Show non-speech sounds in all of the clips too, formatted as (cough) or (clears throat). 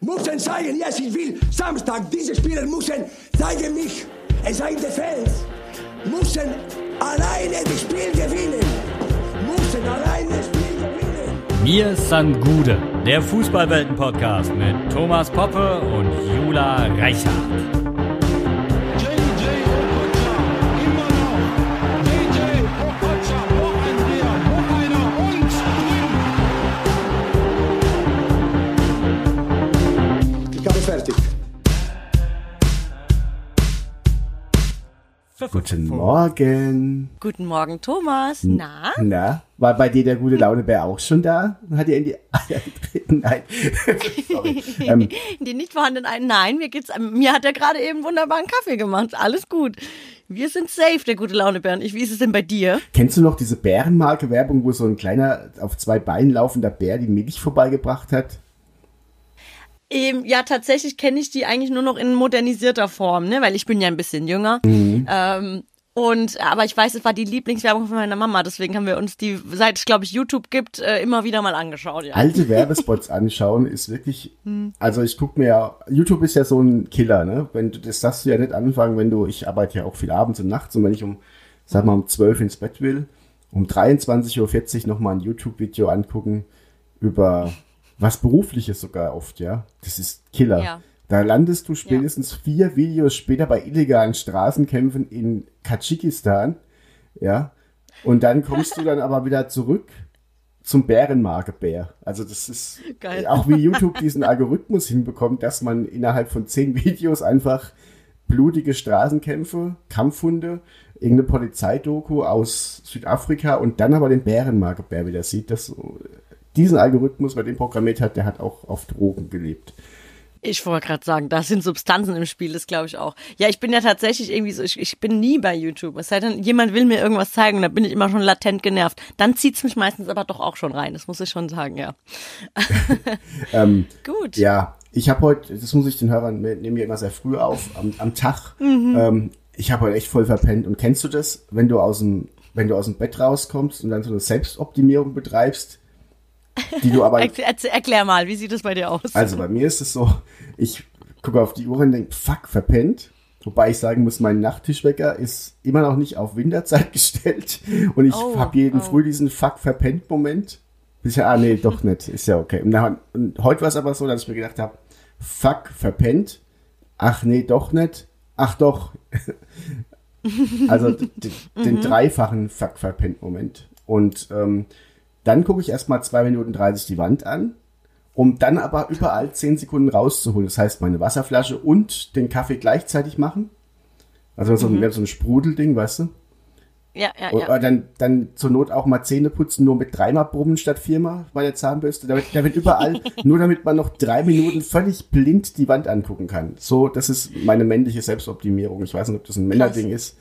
Müssen zeigen, yes, ich will. Samstag, diese Spieler müssen zeigen mich. Es sei Defense. Müssen alleine das Spiel gewinnen. Müssen alleine das Spiel gewinnen. Mir san Gude, der Fußballwelten-Podcast mit Thomas Poppe und Jula Reichert. Guten Morgen. Guten Morgen, Thomas. Na? Na, war bei dir der gute Launebär auch schon da? Hat er (laughs) (laughs) in die Eier getreten? Nein. Sorry. Ähm, Die nicht vorhandenen einen. Nein, mir geht's, mir hat er gerade eben wunderbaren Kaffee gemacht. Alles gut. Wir sind safe, der gute Launebär. Und ich, wie ist es denn bei dir? kennst du noch diese Bärenmarke-Werbung, wo so ein kleiner, auf zwei Beinen laufender Bär die Milch vorbeigebracht hat? Ähm, ja, tatsächlich kenne ich die eigentlich nur noch in modernisierter Form, ne? Weil ich bin ja ein bisschen jünger. Ähm, und aber ich weiß, es war die Lieblingswerbung von meiner Mama, deswegen haben wir uns die, seit es glaube ich YouTube gibt, äh, immer wieder mal angeschaut. Ja. Alte Werbespots anschauen ist wirklich, (laughs) also ich guck mir ja, YouTube ist ja so ein Killer, ne? Wenn du, das darfst du ja nicht anfangen, wenn du, ich arbeite ja auch viel abends und nachts und wenn ich um, sag mal um 12 ins Bett will, um 23.40 Uhr nochmal ein YouTube-Video angucken über was Berufliches sogar oft, ja. Das ist Killer. Ja. Da landest du spätestens vier Videos später bei illegalen Straßenkämpfen in Tadschikistan, ja. Und dann kommst du dann aber wieder zurück zum Bärenmarke-Bär. Also das ist Geil. auch wie YouTube diesen Algorithmus hinbekommt, dass man innerhalb von zehn Videos einfach blutige Straßenkämpfe, Kampfhunde, irgendeine Polizeidoku aus Südafrika und dann aber den Bärenmarke-Bär wieder sieht. Das, diesen Algorithmus, wer den programmiert hat, der hat auch auf Drogen gelebt. Ich wollte gerade sagen, da sind Substanzen im Spiel, das glaube ich auch. Ja, ich bin ja tatsächlich irgendwie so, ich, ich bin nie bei YouTube. Es sei denn, jemand will mir irgendwas zeigen und da bin ich immer schon latent genervt. Dann zieht's mich meistens aber doch auch schon rein, das muss ich schon sagen, ja. (laughs) Ähm, Gut. Ja, ich habe heute, das muss ich den Hörern, wir nehmen ja immer sehr früh auf, am, am Tag. Ähm, ich habe heute echt voll verpennt. Und kennst du das, wenn du aus dem, wenn du aus dem Bett rauskommst und dann so eine Selbstoptimierung betreibst, die du aber Erklär, mal, wie sieht das bei dir aus? Also bei mir ist es so, ich gucke auf die Uhr und denke, fuck, verpennt. Wobei ich sagen muss, mein Nachttischwecker ist immer noch nicht auf Winterzeit (laughs) gestellt. Und ich Oh, habe jeden oh. Früh diesen fuck verpennt Moment. Bis ich, ah nee, doch (laughs) nicht. Ist ja okay. Und, dann, und heute war es aber so, dass ich mir gedacht habe, fuck verpennt. Ach nee, doch nicht. Ach doch. (laughs) also den Mhm. dreifachen fuck verpennt Moment. Und ähm, dann gucke ich erstmal zwei Minuten 30 die Wand an um dann aber überall 10 Sekunden rauszuholen. Das heißt, meine Wasserflasche und den Kaffee gleichzeitig machen. Also so, ein, so ein Sprudelding, weißt du? ja, ja, Oder ja. dann, dann zur Not auch mal Zähne putzen, nur mit dreimal brummen statt viermal bei der Zahnbürste. Da wird, da wird überall, (laughs) nur damit man noch drei Minuten völlig blind die Wand angucken kann. So, das ist meine männliche Selbstoptimierung. Ich weiß nicht, ob das ein Männerding ist.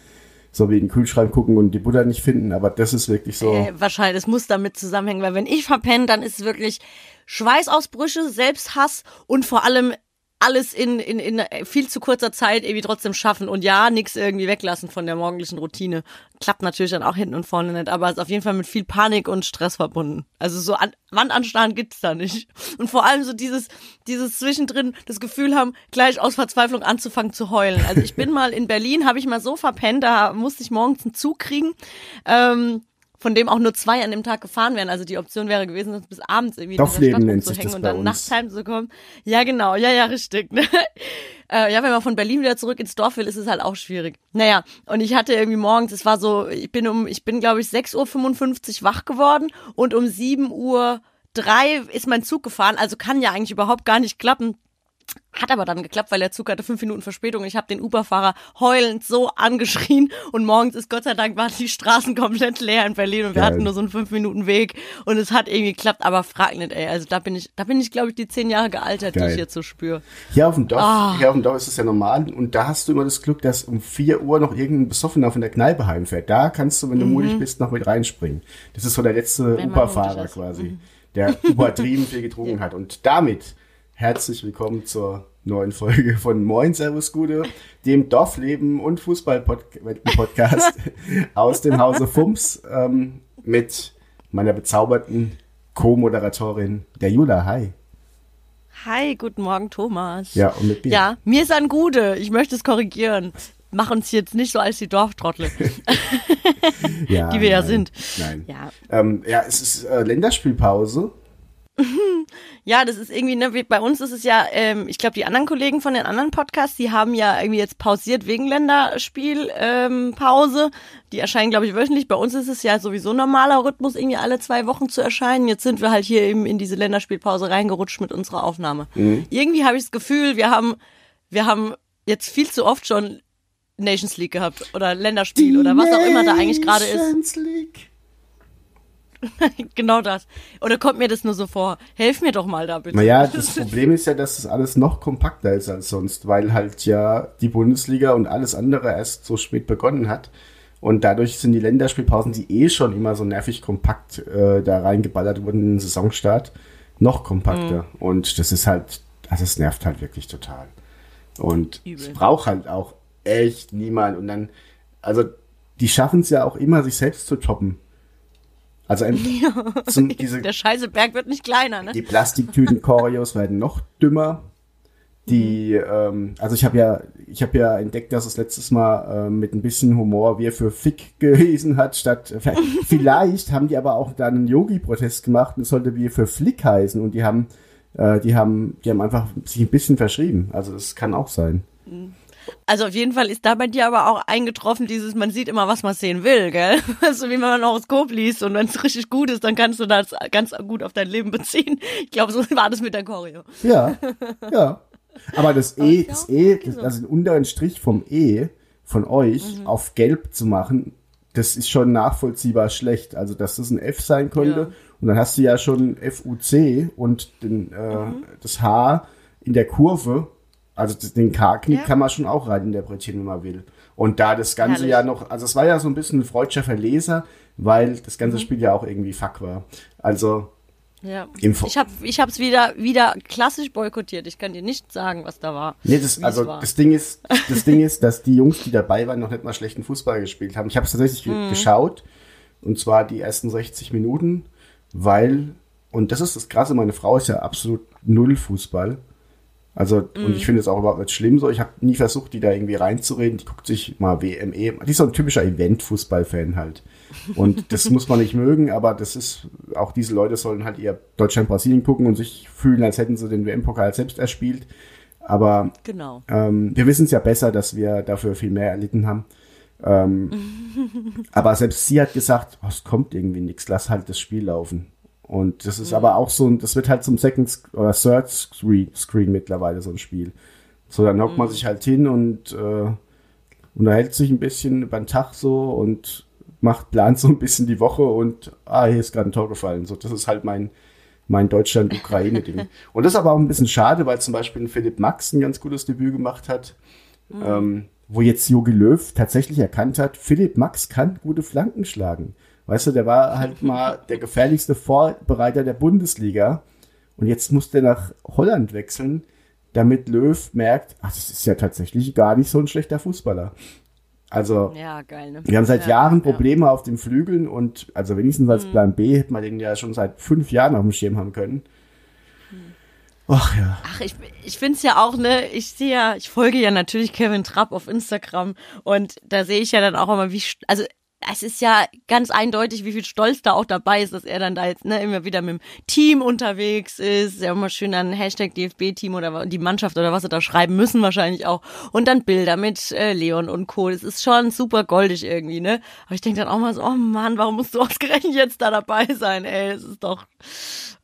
So wie in den Kühlschrank gucken und die Butter nicht finden, aber das ist wirklich so. Äh, wahrscheinlich, es muss damit zusammenhängen, weil wenn ich verpenne, dann ist es wirklich Schweißausbrüche, Selbsthass und vor allem alles in, in, in viel zu kurzer Zeit irgendwie trotzdem schaffen und ja, nichts irgendwie weglassen von der morgendlichen Routine. Klappt natürlich dann auch hinten und vorne nicht, aber ist auf jeden Fall mit viel Panik und Stress verbunden. Also so an, Wandanstarren gibt's da nicht. Und vor allem so dieses, dieses zwischendrin das Gefühl haben, gleich aus Verzweiflung anzufangen zu heulen. Also ich bin (laughs) mal in Berlin, habe ich mal so verpennt, da musste ich morgens einen Zug kriegen. Ähm, von dem auch nur zwei an dem Tag gefahren wären. Also die Option wäre gewesen, dass bis abends irgendwie in Dorfleben Stadt nennt sich rumzuhängen das und dann nachts heimzukommen. Ja, genau. Ja, ja, richtig. Ne? (laughs) äh, ja, wenn man von Berlin wieder zurück ins Dorf will, ist es halt auch schwierig. Naja, und ich hatte irgendwie morgens, es war so, ich bin um, ich bin glaube ich 6.55 Uhr wach geworden und um 7 Uhr drei ist mein Zug gefahren, also kann ja eigentlich überhaupt gar nicht klappen. Hat aber dann geklappt, weil der Zug hatte fünf Minuten Verspätung. Ich habe den Uber-Fahrer heulend so angeschrien und morgens ist Gott sei Dank waren die Straßen komplett leer in Berlin und wir Geil. hatten nur so einen fünf Minuten Weg und es hat irgendwie geklappt, aber frag nicht, ey. Also da bin ich, da bin ich glaube ich die zehn Jahre gealtert, die Geil. ich jetzt so spüre. Hier auf dem Dorf, Ah. hier auf dem Dorf ist es ja normal und da hast du immer das Glück, dass um 4 Uhr noch irgendein Besoffener von der Kneipe heimfährt. Da kannst du, wenn du mutig bist, noch mit reinspringen. Das ist so der letzte Mhm. Uber-Fahrer ist. Mhm. quasi, der übertrieben viel getrunken (laughs) hat. Und damit herzlich willkommen zur neuen Folge von Moin Servus Gude, dem Dorfleben und Fußball-Podcast (laughs) aus dem Hause Fums ähm, mit meiner bezauberten Co-Moderatorin, der Jula. Hi. Hi, guten Morgen, Thomas. Ja, und mit mir. Ja, mir ist ein Gude. Ich möchte es korrigieren. Mach uns jetzt nicht so als die Dorftrottel. (laughs) Ja, die wir ja nein, sind. Nein. Ja. Ähm, ja, es ist äh, Länderspielpause. Ja, das ist irgendwie, ne, bei uns ist es ja, ähm, ich glaube, die anderen Kollegen von den anderen Podcasts, die haben ja irgendwie jetzt pausiert wegen Länderspielpause. Ähm, Pause. die erscheinen, glaube ich, wöchentlich. Bei uns ist es ja sowieso normaler Rhythmus, irgendwie alle zwei Wochen zu erscheinen. Jetzt sind wir halt hier eben in diese Länderspielpause reingerutscht mit unserer Aufnahme. Irgendwie habe ich das Gefühl, wir haben, wir haben jetzt viel zu oft schon Nations League gehabt oder Länderspiel oder was auch immer da eigentlich gerade ist. Nations League. (laughs) Genau das. Oder kommt mir das nur so vor? Helf mir doch mal da bitte. Naja, das (laughs) Problem ist ja, dass das alles noch kompakter ist als sonst, weil halt ja die Bundesliga und alles andere erst so spät begonnen hat. Und dadurch sind die Länderspielpausen, die eh schon immer so nervig kompakt äh, da reingeballert wurden in den Saisonstart, noch kompakter. Mhm. Und das ist halt, also es nervt halt wirklich total. Und Übel. es braucht halt auch echt niemand. Und dann, also die schaffen es ja auch immer, sich selbst zu toppen. Also ein, (laughs) zum, diese, Der scheiße Berg wird nicht kleiner, ne? die Plastiktüten-Choreos (laughs) werden noch dümmer. Die, ähm, also ich habe ja, ich habe ja entdeckt, dass es letztes Mal ähm, mit ein bisschen Humor wir für Fick gelesen hat, statt (laughs) vielleicht haben die aber auch dann einen Yogi-Protest gemacht und es sollte wir für Flick heißen und die haben, äh, die haben, die haben einfach sich ein bisschen verschrieben. Also das kann auch sein. Also auf jeden Fall ist da bei dir aber auch eingetroffen dieses, man sieht immer, was man sehen will, gell? (laughs) Also wie wenn man ein Horoskop liest und wenn es richtig gut ist, dann kannst du das ganz gut auf dein Leben beziehen. Ich glaube, so war das mit der Choreo. Ja, ja. Aber das E, das E, okay das, so. also den unteren Strich vom E von euch auf gelb zu machen, das ist schon nachvollziehbar schlecht. Also, dass das ein F sein könnte. Ja. Und dann hast du ja schon FUC und den, äh, das H in der Kurve. Also den K-Knick Ja. kann man schon auch rein interpretieren, wenn man will. Und da das Ganze Herrlich. ja noch, also es war ja so ein bisschen ein freudscher Verleser, weil das ganze Mhm. Spiel ja auch irgendwie fuck war. Also, Ja. Ich habe ich hab's wieder, wieder klassisch boykottiert. Ich kann dir nicht sagen, was da war. Nee, das, also war. das Ding ist, (laughs) das Ding ist, dass die Jungs, die dabei waren, noch nicht mal schlechten Fußball gespielt haben. Ich habe es tatsächlich Mhm. geschaut und zwar die ersten 60 Minuten, weil und das ist das Krasse, meine Frau ist ja absolut null Fußball. Also Mhm. und ich finde es auch überhaupt nicht schlimm so. Ich habe nie versucht, die da irgendwie reinzureden. Die guckt sich mal WME. Die ist so ein typischer Event-Fußball-Fan halt. Und (laughs) das muss man nicht mögen, aber das ist auch diese Leute sollen halt eher Deutschland-Brasilien gucken und sich fühlen, als hätten sie den WM-Pokal selbst erspielt. Aber Genau. ähm, wir wissen es ja besser, dass wir dafür viel mehr erlitten haben. Ähm, (laughs) aber selbst sie hat gesagt, oh, es kommt irgendwie nichts, lass halt das Spiel laufen. Und das ist aber auch so, ein, das wird halt zum Second oder Third Screen, Screen mittlerweile so ein Spiel. So, dann hockt man sich halt hin und äh, unterhält sich ein bisschen über den Tag so und macht, plant so ein bisschen die Woche und ah, hier ist gerade ein Tor gefallen. So, das ist halt mein, mein Deutschland-Ukraine-Ding. (laughs) und das ist aber auch ein bisschen schade, weil zum Beispiel Philipp Max ein ganz gutes Debüt gemacht hat, ähm, wo jetzt Jogi Löw tatsächlich erkannt hat, Philipp Max kann gute Flanken schlagen. Weißt du, der war halt mal der gefährlichste Vorbereiter der Bundesliga und jetzt muss der nach Holland wechseln, damit Löw merkt, ach, das ist ja tatsächlich gar nicht so ein schlechter Fußballer. Also, Ja, geil, ne? wir haben seit ja, Jahren ja. Probleme auf den Flügeln und also wenigstens als Plan B hätte man den ja schon seit fünf Jahren auf dem Schirm haben können. Ach ja. Ach, ich, ich find's ja auch, ne, ich sehe ja, ich folge ja natürlich Kevin Trapp auf Instagram und da sehe ich ja dann auch immer, wie, also es ist ja ganz eindeutig, wie viel Stolz da auch dabei ist, dass er dann da jetzt ne, immer wieder mit dem Team unterwegs ist. Ja, immer schön dann Hashtag DFB-Team oder die Mannschaft oder was sie da schreiben müssen wahrscheinlich auch. Und dann Bilder mit äh, Leon und Co. Das ist schon super goldig irgendwie, ne? Aber ich denke dann auch mal so, oh Mann, warum musst du ausgerechnet jetzt da dabei sein, ey? Es ist doch.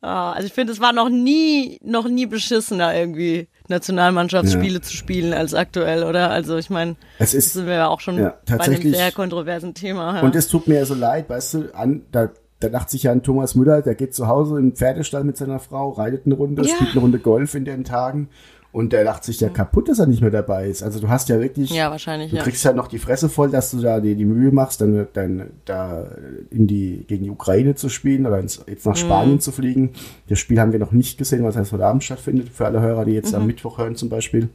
Ah, also ich finde, es war noch nie, noch nie beschissener irgendwie Nationalmannschaftsspiele zu spielen als aktuell, oder? Also ich meine, das ist, sind wir ja auch schon ja, bei einem sehr kontroversen Thema. Ja. Und es tut mir so leid, weißt du, an, da, da dachte sich ja an Thomas Müller, der geht zu Hause in den Pferdestall mit seiner Frau, reitet eine Runde, Ja. spielt eine Runde Golf in den Tagen und der lacht sich ja kaputt, dass er nicht mehr dabei ist. Also du hast ja wirklich, ja, wahrscheinlich, du ja. kriegst ja noch die Fresse voll, dass du da dir die Mühe machst, dann, dann da in die, gegen die Ukraine zu spielen oder ins, jetzt nach Mhm. Spanien zu fliegen. Das Spiel haben wir noch nicht gesehen, was erst heute Abend stattfindet, für alle Hörer, die jetzt Mhm. am Mittwoch hören zum Beispiel.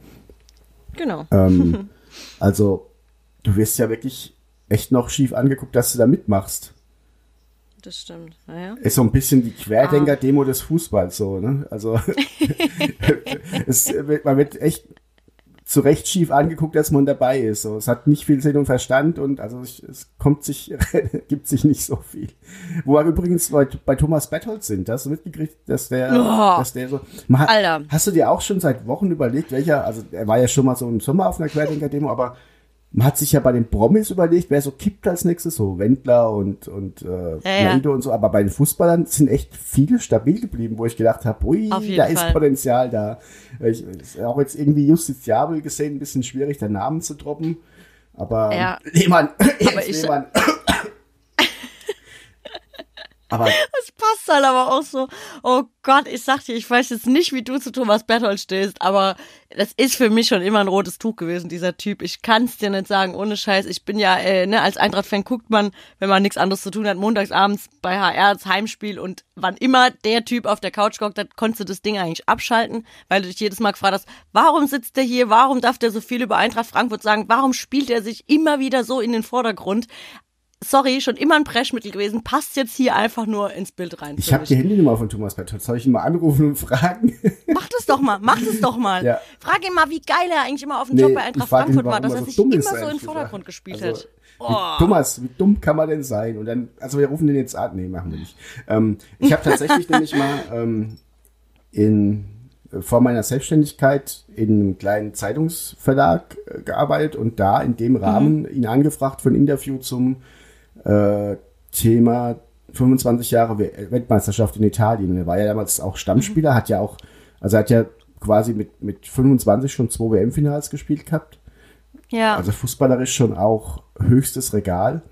Genau. Ähm, (laughs) also, du wirst ja wirklich echt noch schief angeguckt, dass du da mitmachst. Das stimmt. Naja. Ist so ein bisschen die Querdenker-Demo des Fußballs so, ne? Also, (laughs) (laughs) es, man wird echt zu Recht schief angeguckt, dass man dabei ist. So, es hat nicht viel Sinn und Verstand und also es, es kommt sich, (laughs) gibt sich nicht so viel. Wo wir übrigens bei, bei Thomas Bethold sind, hast du mitgekriegt, dass der, Oh, dass der so. Man, hat- Alter. Hast du dir auch schon seit Wochen überlegt, welcher, also er war ja schon mal so im Sommer auf einer Querdenker-Demo, aber man hat sich ja bei den Promis überlegt, wer so kippt als nächstes, so Wendler und, und äh, Ja, ja. Und so, aber bei den Fußballern sind echt viele stabil geblieben, wo ich gedacht habe, ui, da ist Fall. Potenzial da. Ich, ist auch jetzt irgendwie justiziabel gesehen, ein bisschen schwierig, den Namen zu droppen. Aber Ja. Lehmann, (laughs) Aber ich- Lehmann. (laughs) aber Das passt halt aber auch so. Oh Gott, ich sag dir, ich weiß jetzt nicht, wie du zu Thomas Berthold stehst, aber das ist für mich schon immer ein rotes Tuch gewesen, dieser Typ. Ich kann's dir nicht sagen, ohne Scheiß. Ich bin ja, äh, ne, als Eintracht-Fan guckt man, wenn man nichts anderes zu tun hat, montagsabends bei HR das Heimspiel und wann immer der Typ auf der Couch gehockt hat, konntest du das Ding eigentlich abschalten, weil du dich jedes Mal gefragt hast, warum sitzt der hier, warum darf der so viel über Eintracht Frankfurt sagen, warum spielt er sich immer wieder so in den Vordergrund? Sorry, schon immer ein Preschmittel gewesen, passt jetzt hier einfach nur ins Bild rein. ich habe die Handynummer von Thomas Berthold. Soll ich ihn mal anrufen und fragen? (laughs) Mach das doch mal, mach das doch mal. Ja. Frag ihn mal, wie geil er eigentlich immer auf dem Nee, Job bei Eintracht ihn, Frankfurt war, dass er so sich immer so in den Vordergrund gesagt. gespielt Also, hat. Wie, Thomas, wie dumm kann man denn sein? Und dann, also wir rufen den jetzt an. Nee, machen wir nicht. Ähm, ich habe tatsächlich (laughs) nämlich mal ähm, in, äh, vor meiner Selbstständigkeit in einem kleinen Zeitungsverlag äh, gearbeitet und da in dem Rahmen ihn angefragt für ein Interview zum äh, Thema 25 Jahre We- Weltmeisterschaft in Italien. Er war ja damals auch Stammspieler, hat ja auch, also er hat ja quasi mit, mit 25 schon zwei WM-Finals gespielt gehabt. Ja, Also fußballerisch schon auch höchstes Regal.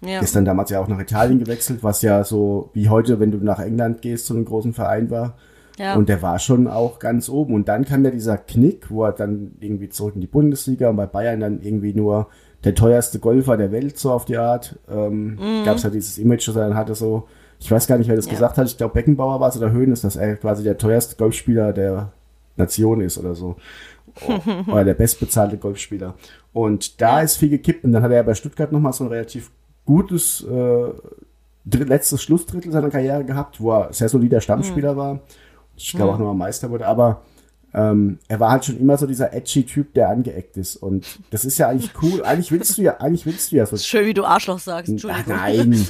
ja. Ist dann damals ja auch nach Italien gewechselt, was ja so wie heute, wenn du nach England gehst, zu einem großen Verein war. Ja. Und der war schon auch ganz oben. Und dann kam ja dieser Knick, wo er dann irgendwie zurück in die Bundesliga und bei Bayern dann irgendwie nur der teuerste Golfer der Welt, so auf die Art. Ähm, Mhm. Gab es ja dieses Image, das er dann hatte, so, ich weiß gar nicht, wer das Ja. gesagt hat, ich glaube Beckenbauer war es oder Höhnes, dass er quasi der teuerste Golfspieler der Nation ist oder so. (laughs) oder der bestbezahlte Golfspieler. Und da ist viel gekippt und dann hat er ja bei Stuttgart nochmal so ein relativ gutes äh, letztes Schlussdrittel seiner Karriere gehabt, wo er sehr solider Stammspieler war. Ich glaube auch nochmal Meister wurde, aber ähm, er war halt schon immer so dieser edgy Typ, der angeeckt ist. Und das ist ja eigentlich cool. (laughs) Eigentlich willst du ja, eigentlich willst du ja so. Schön, wie du Arschloch sagst. Ach, Entschuldigung. nein.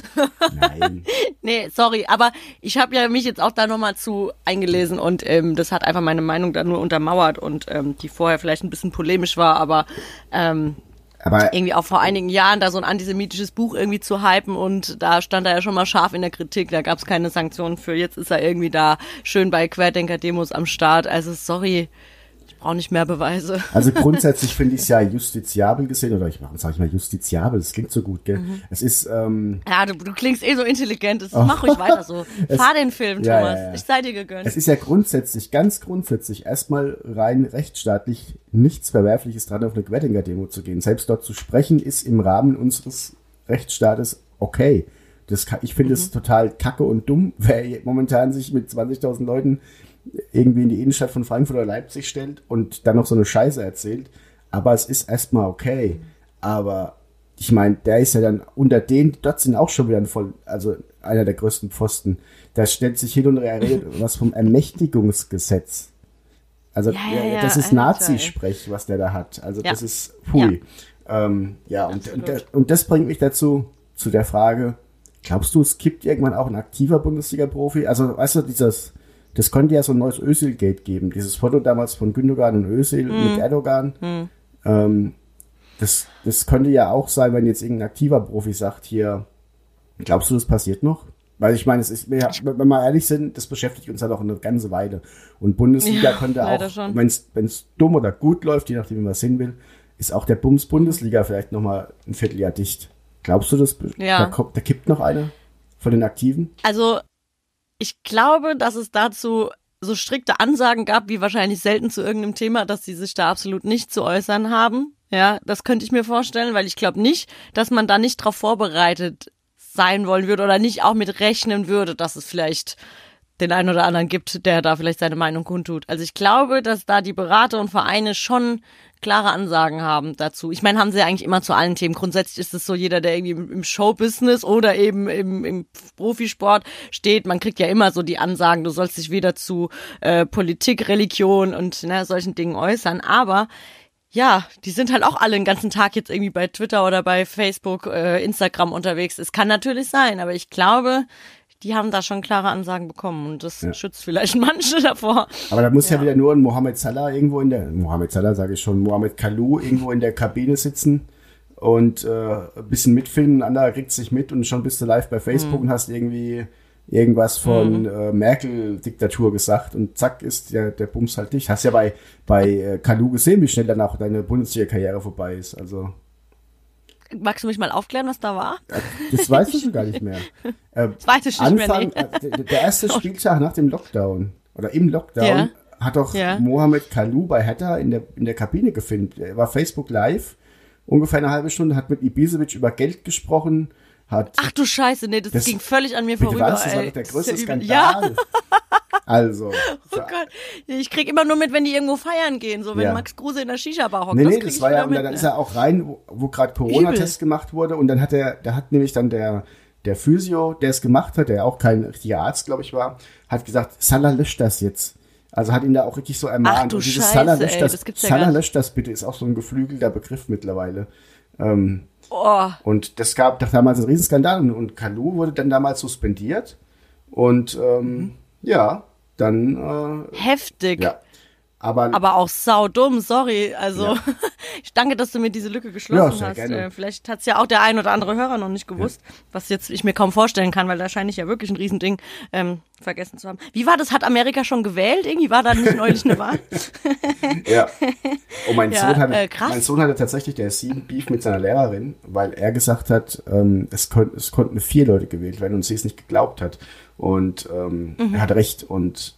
Nein. (laughs) Nee, sorry, aber ich habe ja mich jetzt auch da nochmal zu eingelesen und ähm, das hat einfach meine Meinung da nur untermauert und ähm, die vorher vielleicht ein bisschen polemisch war, aber ähm, Aber irgendwie auch vor einigen Jahren da so ein antisemitisches Buch irgendwie zu hypen und da stand er ja schon mal scharf in der Kritik, da gab es keine Sanktionen für. Jetzt ist er irgendwie da schön bei Querdenker-Demos am Start. Also sorry, brauche nicht mehr Beweise. (laughs) Also grundsätzlich finde ich es ja justiziabel gesehen, oder ich sage ich mal justiziabel, das klingt so gut, gell? Mhm. Es ist, ähm, Ja, du, du klingst eh so intelligent. Das, Mach ruhig weiter so. (laughs) Fahr den Film, Ja, Thomas. ja, ja. Ich sei dir gegönnt. es ist ja grundsätzlich, ganz grundsätzlich erstmal rein rechtsstaatlich nichts Verwerfliches dran, auf eine Quettinger-Demo zu gehen. Selbst dort zu sprechen, ist im Rahmen unseres Rechtsstaates okay. Das ich finde es total kacke und dumm, (laughs) wer momentan sich mit 20.000 Leuten irgendwie in die Innenstadt von Frankfurt oder Leipzig stellt und dann noch so eine Scheiße erzählt. Aber es ist erstmal okay. Aber ich meine, der ist ja dann unter denen, dort sind auch schon wieder ein voll, also einer der größten Pfosten. Da stellt sich hin und her redet (laughs) was vom Ermächtigungsgesetz. Also Ja, ja, ja, das ist Nazi-Sprech, was der da hat. Also das ist pui. Ja, ähm, und, und, das, und das bringt mich dazu, zu der Frage, glaubst du, es kippt irgendwann auch ein aktiver Bundesliga-Profi? Also, weißt du, dieses, das könnte ja so ein neues Özil-Gate geben. Dieses Foto damals von Gündogan und Özil Mhm. mit Erdogan. Ähm, das, das könnte ja auch sein, wenn jetzt irgendein aktiver Profi sagt, hier, glaubst du, das passiert noch? Weil ich meine, es ist, wenn wir mal ehrlich sind, das beschäftigt uns halt auch eine ganze Weile. Und Bundesliga Ja, könnte auch, wenn es dumm oder gut läuft, je nachdem, wie man es hin will, ist auch der Bums Bundesliga vielleicht nochmal ein Vierteljahr dicht. Glaubst du, das, Ja. da, da kippt noch einer von den Aktiven? Also, ich glaube, dass es dazu so strikte Ansagen gab, wie wahrscheinlich selten zu irgendeinem Thema, dass sie sich da absolut nicht zu äußern haben. Ja, das könnte ich mir vorstellen, weil ich glaube nicht, dass man da nicht drauf vorbereitet sein wollen würde oder nicht auch mit rechnen würde, dass es vielleicht den einen oder anderen gibt, der da vielleicht seine Meinung kundtut. Also ich glaube, dass da die Berater und Vereine schon klare Ansagen haben dazu. Ich meine, haben sie ja eigentlich immer zu allen Themen. Grundsätzlich ist es so, jeder, der irgendwie im, Showbusiness oder eben im, im Profisport steht, man kriegt ja immer so die Ansagen, du sollst dich weder zu äh, Politik, Religion und ne, solchen Dingen äußern. Aber ja, die sind halt auch alle den ganzen Tag jetzt irgendwie bei Twitter oder bei Facebook, äh, Instagram unterwegs. Es kann natürlich sein, aber ich glaube, die haben da schon klare Ansagen bekommen und das schützt vielleicht (laughs) manche davor. Aber da muss ja, wieder nur ein Mohamed Salah irgendwo in der, Mohamed Salah sage ich schon, Mohamed Kalou irgendwo in der Kabine sitzen und äh, ein bisschen mitfilmen, ein anderer kriegt sich mit und schon bist du live bei Facebook und hast irgendwie irgendwas von äh, Merkel-Diktatur gesagt und zack ist der, der Bums halt dich. Hast ja bei, bei äh, Kalou gesehen, wie schnell dann auch deine Bundesliga-Karriere vorbei ist. Also Magst du mich mal aufklären, was da war? das weißt du (laughs) schon gar nicht mehr. Äh, mehr, Anfang, nee. äh, der, erste (laughs) Spieltag nach dem Lockdown oder im Lockdown Ja. hat doch Ja. Mohamed Kalou bei Hertha in der, in der Kabine gefilmt. Er war Facebook live, ungefähr eine halbe Stunde, hat mit Ibisevic über Geld gesprochen, hat Ach du Scheiße, nee, das, Das- ging völlig an mir vorüber. was, das war doch der größte ist ja Skandal. Also, (laughs) oh Gott. Ich krieg immer nur mit, wenn die irgendwo feiern gehen, so wenn Ja. Max Kruse in der Shisha-Bar hockt. Nee, nee, das ich war ja, mit, dann ist ne? er auch rein, wo, wo gerade Corona-Test gemacht wurde und dann hat er, da hat nämlich dann der, der Physio, der es gemacht hat, der auch kein richtiger Arzt, glaube ich, war, hat gesagt, Salah löscht das jetzt. Also hat ihn da auch richtig so ermahnt. Ach du und dieses Scheiße, Salah löscht das, das ja Salah löscht das bitte, ist auch so ein geflügelter Begriff mittlerweile. Ähm, Oh, und das gab doch damals einen Riesenskandal und, und Kalou wurde dann damals suspendiert und ähm, Mhm. Ja, dann äh, heftig. ja. Aber, Aber auch saudumm, sorry. Also, (laughs) ich danke, dass du mir diese Lücke Ja, geschlossen sehr hast. gerne. Äh, vielleicht hat's ja auch der ein oder andere Hörer noch nicht gewusst, was jetzt ich mir kaum vorstellen kann, weil da scheine ich ja wirklich ein Riesending ähm, vergessen zu haben. Wie war das? Hat Amerika schon gewählt? Irgendwie war da nicht neulich eine Wahl? (laughs) Ja. Und mein, (laughs) Ja, Sohn hatte, äh, mein Sohn hatte tatsächlich, der ist sieben Beef mit seiner Lehrerin, weil er gesagt hat, ähm, es, kon es konnten vier Leute gewählt werden und sie es nicht geglaubt hat. Und ähm, Mhm. er hatte recht. Und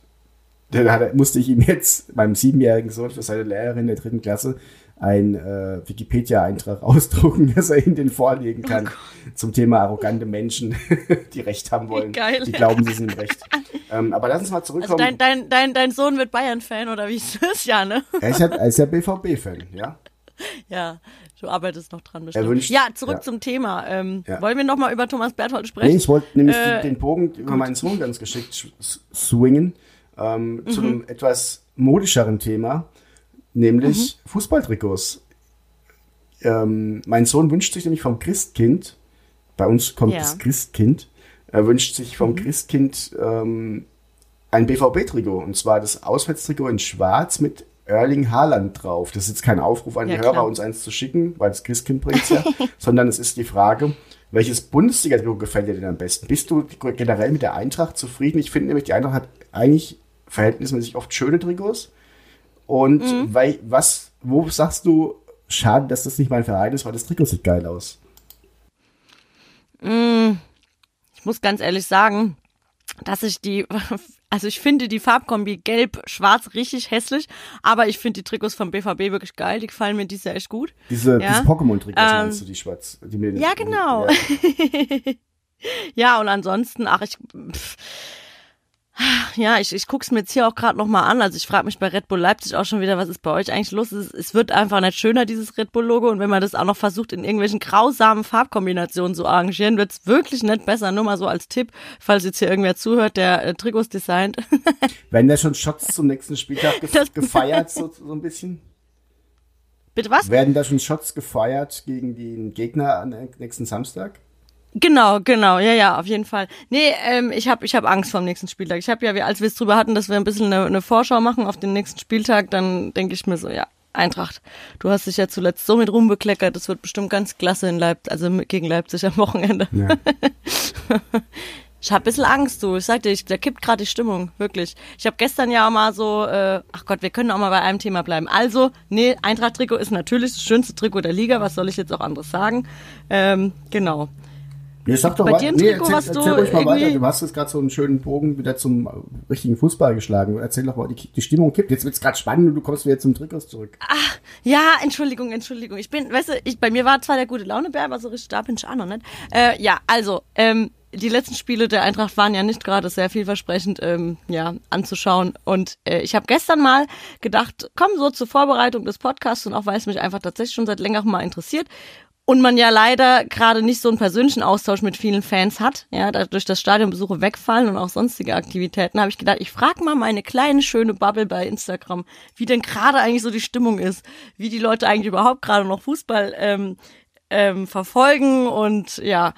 dann hat, musste ich ihm jetzt, meinem siebenjährigen Sohn, für seine Lehrerin der dritten Klasse, ein äh, Wikipedia-Eintrag (laughs) ausdrucken, dass er ihm den vorlegen kann zum Thema arrogante Menschen, (laughs) die Recht haben wollen. geil. Die glauben, sie sind im Recht. (laughs) ähm, aber lass uns mal Also zurückkommen. dein, dein, dein, dein Sohn wird Bayern-Fan oder wie ist das? Ja, ne? er ist ja, er ist ja BVB-Fan, ja? Ja, du arbeitest noch dran bestimmt. wünscht- ja, zurück ja. zum Thema. Ähm, Ja. Wollen wir noch mal über Thomas Berthold sprechen? Nee, ich wollte nämlich Äh, den, Bogen über meinen Sohn ganz geschickt swingen ähm, zu Mhm. einem etwas modischeren Thema, nämlich Mhm. Fußballtrikots. Ähm, mein Sohn wünscht sich nämlich vom Christkind, bei uns kommt Ja. Mhm. das Christkind, er wünscht sich vom Christkind ähm, ein BVB-Trikot, und zwar das Auswärtstrikot in schwarz mit Erling Haaland drauf. Das ist jetzt kein Aufruf an Ja, die Hörer, klar. uns eins zu schicken, weil das Christkind bringt ja, (laughs) sondern es ist die Frage, welches Bundesliga-Trikot gefällt dir denn am besten? Bist du generell mit der Eintracht zufrieden? Ich finde nämlich, die Eintracht hat eigentlich verhältnismäßig oft schöne Trikots. Und Mhm. weil, was, wo sagst du, schade, dass das nicht mein Verein ist, weil das Trikot sieht geil aus. Ich muss ganz ehrlich sagen, dass ich die, also ich finde die Farbkombi gelb-schwarz richtig hässlich, aber ich finde die Trikots vom BVB wirklich geil, die gefallen mir dieses Jahr echt gut. Diese, Ja. diese Pokémon-Trikots Ähm, meinst du, die schwarz? Die mir ja, genau. Ja. (laughs) Ja, und ansonsten, ach, ich, pff, ja, ich, ich guck's mir jetzt hier auch gerade nochmal an. Also ich frage mich bei Red Bull Leipzig auch schon wieder, was ist bei euch eigentlich los? Es, es wird einfach nicht schöner, dieses Red Bull-Logo. Und wenn man das auch noch versucht, in irgendwelchen grausamen Farbkombinationen zu arrangieren, wird's wirklich nicht besser. Nur mal so als Tipp, falls jetzt hier irgendwer zuhört, der äh, Trikots designt. (laughs) Werden da schon Shots zum nächsten Spieltag Das- gefeiert, so, so ein bisschen? Bitte was? Werden da schon Shots gefeiert gegen den Gegner am nächsten Samstag? Genau, genau, ja, ja, auf jeden Fall. Nee, ähm, ich habe ich hab Angst vor dem nächsten Spieltag. Ich habe ja, als wir es drüber hatten, dass wir ein bisschen eine, eine Vorschau machen auf den nächsten Spieltag, dann denke ich mir so, ja, Eintracht, du hast dich ja zuletzt so mit rumbekleckert, das wird bestimmt ganz klasse in Leipzig, also gegen Leipzig am Wochenende. Ja. (laughs) Ich habe ein bisschen Angst, du. Ich sag dir, ich, da kippt gerade die Stimmung, wirklich. Ich habe gestern ja auch mal so, äh, ach Gott, wir können auch mal bei einem Thema bleiben. Also, nee, Eintracht-Trikot ist natürlich das schönste Trikot der Liga, was soll ich jetzt auch anderes sagen? Ähm, genau. Nee, sag doch Bei mal, dir ein nee, Trikot, erzähl, du erzähl ruhig mal weiter. Du hast jetzt gerade so einen schönen Bogen wieder zum äh, richtigen Fußball geschlagen. Erzähl doch mal, die, die Stimmung kippt. Jetzt wird's gerade spannend und du kommst wieder zum Trikots zurück. Ja, Entschuldigung, Entschuldigung. Ich bin, weißt du, ich, bei mir war zwar der gute Launebär, aber so richtig da bin ich auch noch nicht. Äh, ja, also, ähm, die letzten Spiele der Eintracht waren ja nicht gerade sehr vielversprechend ähm, ja, anzuschauen. Und äh, ich habe gestern mal gedacht, komm so zur Vorbereitung des Podcasts und auch weil es mich einfach tatsächlich schon seit längerem mal interessiert. Und man ja leider gerade nicht so einen persönlichen Austausch mit vielen Fans hat, ja, dadurch das Stadionbesuche wegfallen und auch sonstige Aktivitäten, habe ich gedacht, ich frage mal meine kleine schöne Bubble bei Instagram, wie denn gerade eigentlich so die Stimmung ist, wie die Leute eigentlich überhaupt gerade noch Fußball ähm, ähm, verfolgen und ja,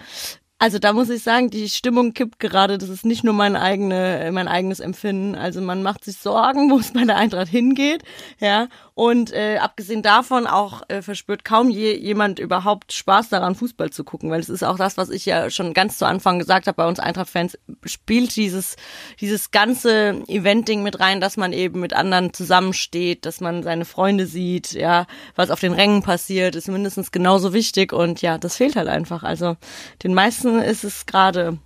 also da muss ich sagen, die Stimmung kippt gerade. Das ist nicht nur mein eigene, mein eigenes Empfinden. Also man macht sich Sorgen, (laughs) wo es bei der Eintracht hingeht, ja. Und äh, abgesehen davon auch äh, verspürt kaum je, jemand überhaupt Spaß daran, Fußball zu gucken, weil es ist auch das, was ich ja schon ganz zu Anfang gesagt habe bei uns Eintracht-Fans, spielt dieses dieses ganze Event-Ding mit rein, dass man eben mit anderen zusammensteht, dass man seine Freunde sieht, ja, was auf den Rängen passiert, ist mindestens genauso wichtig und ja, das fehlt halt einfach. Also den meisten ist es gerade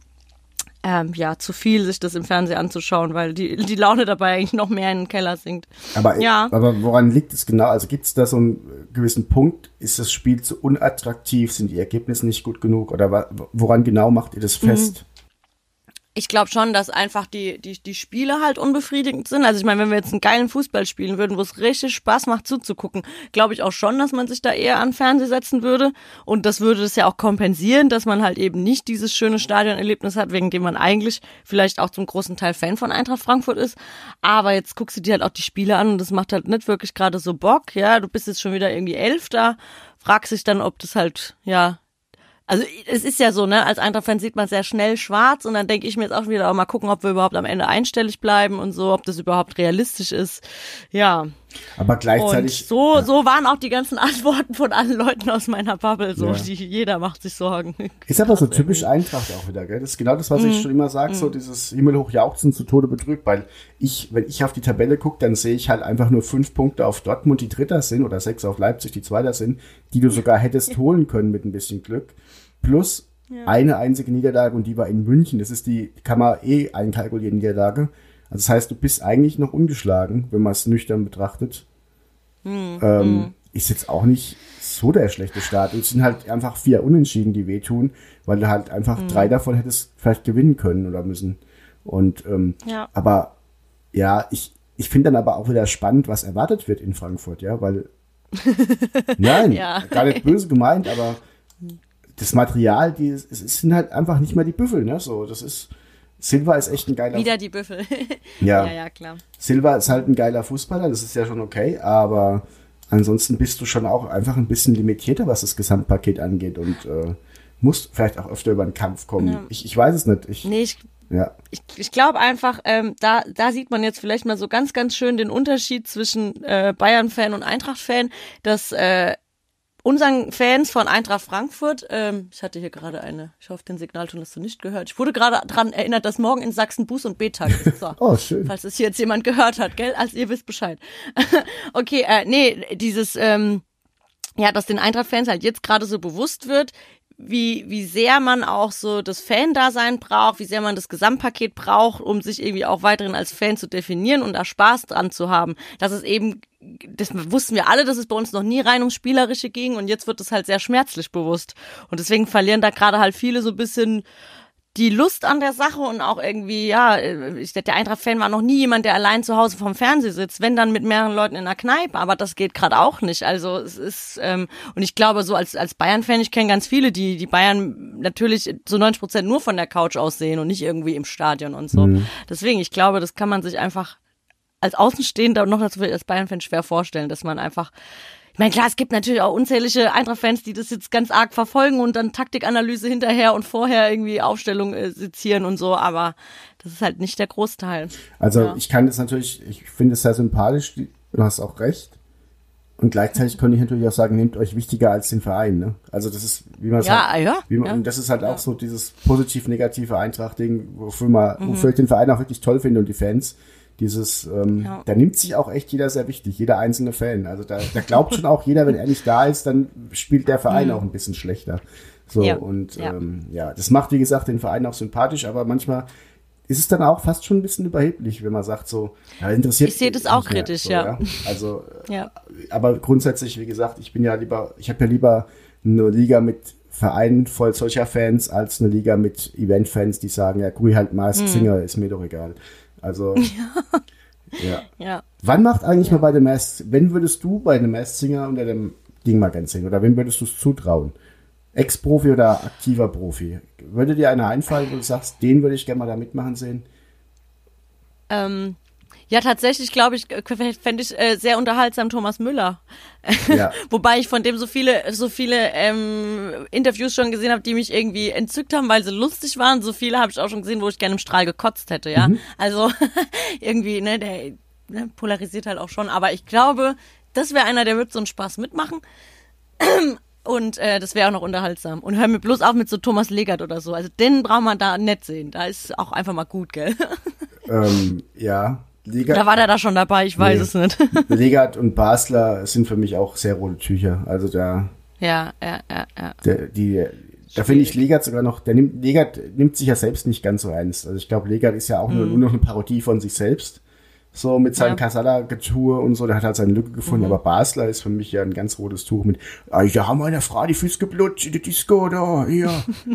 ähm, ja, zu viel, sich das im Fernsehen anzuschauen, weil die, die Laune dabei eigentlich noch mehr in den Keller sinkt. Aber, Ja. aber woran liegt es genau? Also gibt es da so einen gewissen Punkt? Ist das Spiel zu unattraktiv? Sind die Ergebnisse nicht gut genug? Oder woran genau macht ihr das Mhm. Ich glaube schon, dass einfach die, die, die Spiele halt unbefriedigend sind. Also ich meine, wenn wir jetzt einen geilen Fußball spielen würden, wo es richtig Spaß macht zuzugucken, glaube ich auch schon, dass man sich da eher an den Fernseher setzen würde. Und das würde das ja auch kompensieren, dass man halt eben nicht dieses schöne Stadionerlebnis hat, wegen dem man eigentlich vielleicht auch zum großen Teil Fan von Eintracht Frankfurt ist. Aber jetzt guckst du dir halt auch die Spiele an und das macht halt nicht wirklich gerade so Bock. Ja, du bist jetzt schon wieder irgendwie Elfter, fragst dich dann, ob das halt, ja, also es ist ja so, ne, als Eintracht-Fan sieht man sehr schnell schwarz und dann denke ich mir jetzt auch wieder, auch mal gucken, ob wir überhaupt am Ende einstellig bleiben und so, ob das überhaupt realistisch ist. Ja. Aber Und gleichzeitig. so, so waren auch die ganzen (laughs) Antworten von allen Leuten aus meiner Bubble. So, Ja. die, jeder macht sich Sorgen. (laughs) Ist aber so typisch Eintracht auch wieder, gell? Das ist genau das, was Mhm. ich schon immer sage, so dieses himmelhoch jauchzen zu Tode betrübt, weil ich, wenn ich auf die Tabelle gucke, dann sehe ich halt einfach nur fünf Punkte auf Dortmund, die Dritter sind, oder sechs auf Leipzig, die Zweiter sind, die du sogar hättest (laughs) holen können mit ein bisschen Glück. Plus eine einzige Niederlage und die war in München. Das ist die, kann man eh einkalkulieren, Niederlage. Also das heißt, du bist eigentlich noch ungeschlagen, wenn man es nüchtern betrachtet. Ähm, ist jetzt auch nicht so der schlechte Start. Es sind halt einfach vier Unentschieden, die wehtun, weil du halt einfach drei davon hättest vielleicht gewinnen können oder müssen. Und ähm, Ja. aber ja, ich, ich finde dann aber auch wieder spannend, was erwartet wird in Frankfurt, ja, weil (laughs) nein, Ja. gar nicht böse gemeint, aber das Material, die es, es sind halt einfach nicht mehr die Büffel, ne? So, das ist Silva ist echt ein geiler Wieder die Büffel. (laughs) ja. ja, ja, klar. Silva ist halt ein geiler Fußballer, das ist ja schon okay, aber ansonsten bist du schon auch einfach ein bisschen limitierter, was das Gesamtpaket angeht und äh, musst vielleicht auch öfter über den Kampf kommen. Ich, ich weiß es nicht. Ich, Nee, ich, ja. ich, ich glaube einfach, ähm, da, da sieht man jetzt vielleicht mal so ganz, ganz schön den Unterschied zwischen äh, Bayern-Fan und Eintracht-Fan, dass äh, unseren Fans von Eintracht Frankfurt, ähm, ich hatte hier gerade eine, ich hoffe, den Signalton hast du nicht gehört. Ich wurde gerade dran erinnert, dass morgen in Sachsen Buß- und B-Tag ist. So. (laughs) Oh, schön. Falls es hier jetzt jemand gehört hat, gell? Also ihr wisst Bescheid. (laughs) okay, äh, nee, dieses, ähm, ja, dass den Eintracht-Fans halt jetzt gerade so bewusst wird, wie, wie sehr man auch so das Fan-Dasein braucht, wie sehr man das Gesamtpaket braucht, um sich irgendwie auch weiterhin als Fan zu definieren und da Spaß dran zu haben. Dass es eben, das wussten wir alle, dass es bei uns noch nie rein ums Spielerische ging und jetzt wird es halt sehr schmerzlich bewusst. Und deswegen verlieren da gerade halt viele so ein bisschen die Lust an der Sache und auch irgendwie, ja, ich, der Eintracht-Fan war noch nie jemand, der allein zu Hause vorm Fernseher sitzt, wenn dann mit mehreren Leuten in der Kneipe, aber das geht gerade auch nicht. Also es ist, ähm, und ich glaube, so als, als Bayern-Fan, ich kenne ganz viele, die die Bayern natürlich zu 90 Prozent nur von der Couch aus sehen und nicht irgendwie im Stadion und so. Deswegen, ich glaube, das kann man sich einfach als Außenstehender und noch dazu als Bayern-Fan schwer vorstellen, dass man einfach ich meine, klar, es gibt natürlich auch unzählige Eintracht-Fans, die das jetzt ganz arg verfolgen und dann Taktikanalyse hinterher und vorher irgendwie Aufstellung äh, sezieren und so, aber das ist halt nicht der Großteil. Also Ja. ich kann das natürlich, ich finde es sehr sympathisch, du hast auch recht. Und gleichzeitig könnte ich natürlich auch sagen, nehmt euch wichtiger als den Verein. Ne? Also das ist, wie man Ja, halt, ja, wie man, ja. und das ist halt auch so dieses positiv-negative Eintracht-Ding, wofür, man, Mhm. wofür ich den Verein auch wirklich toll finde und die Fans. Dieses, ähm, Ja. da nimmt sich auch echt jeder sehr wichtig, jeder einzelne Fan. Also da, da glaubt schon auch jeder, wenn er nicht da ist, dann spielt der Verein auch ein bisschen schlechter. So, Mhm. Ja, und ja. Ähm, ja, das macht, wie gesagt, den Verein auch sympathisch, aber manchmal ist es dann auch fast schon ein bisschen überheblich, wenn man sagt so, ja, interessiert Ich sehe das auch mehr, kritisch, so, ja. Also, (laughs) Ja. aber grundsätzlich, wie gesagt, ich bin ja lieber, ich habe ja lieber eine Liga mit Verein voll solcher Fans als eine Liga mit Event-Fans, die sagen, ja, Grui halt Mask Hm. Singer, ist mir doch egal. Also, (laughs) ja. Ja. Wann macht eigentlich mal bei dem Mask, wenn würdest du bei dem Mask Singer unter dem Ding mal gern sehen? Oder wem würdest du es zutrauen? Ex-Profi oder aktiver Profi? Würde dir einer einfallen, wo du sagst, den würde ich gerne mal da mitmachen sehen? Ähm, ja, tatsächlich, glaube ich, fände ich äh, sehr unterhaltsam Thomas Müller. Ja. (laughs) Wobei ich von dem so viele, so viele ähm, Interviews schon gesehen habe, die mich irgendwie entzückt haben, weil sie lustig waren. So viele habe ich auch schon gesehen, wo ich gerne im Strahl gekotzt hätte, ja. Also (laughs) irgendwie, ne, der ne, polarisiert halt auch schon. Aber ich glaube, das wäre einer, der wird so einen Spaß mitmachen. (clears throat) Und äh, das wäre auch noch unterhaltsam. Und hör mir bloß auf mit so Thomas Legert oder so. Also den braucht man da nett sehen. Da ist auch einfach mal gut, gell? (laughs) ähm, ja. Liga, Da war der da schon dabei, ich weiß Nee. es nicht. Legat (laughs) und Basler sind für mich auch sehr rote Tücher. Also da, ja, ja, ja, ja. der, die, da finde ich Legat sogar noch, der nimmt, Legat nimmt sich ja selbst nicht ganz so ernst. Also ich glaube, Legat ist ja auch nur, nur noch eine Parodie von sich selbst. So mit seinem Ja. Kasala-Getue und so, der hat halt seine Lücke gefunden. Aber Basler ist für mich ja ein ganz rotes Tuch mit, ah, ja, haben einer Frau die Füße geblutscht in der Disco da, hier,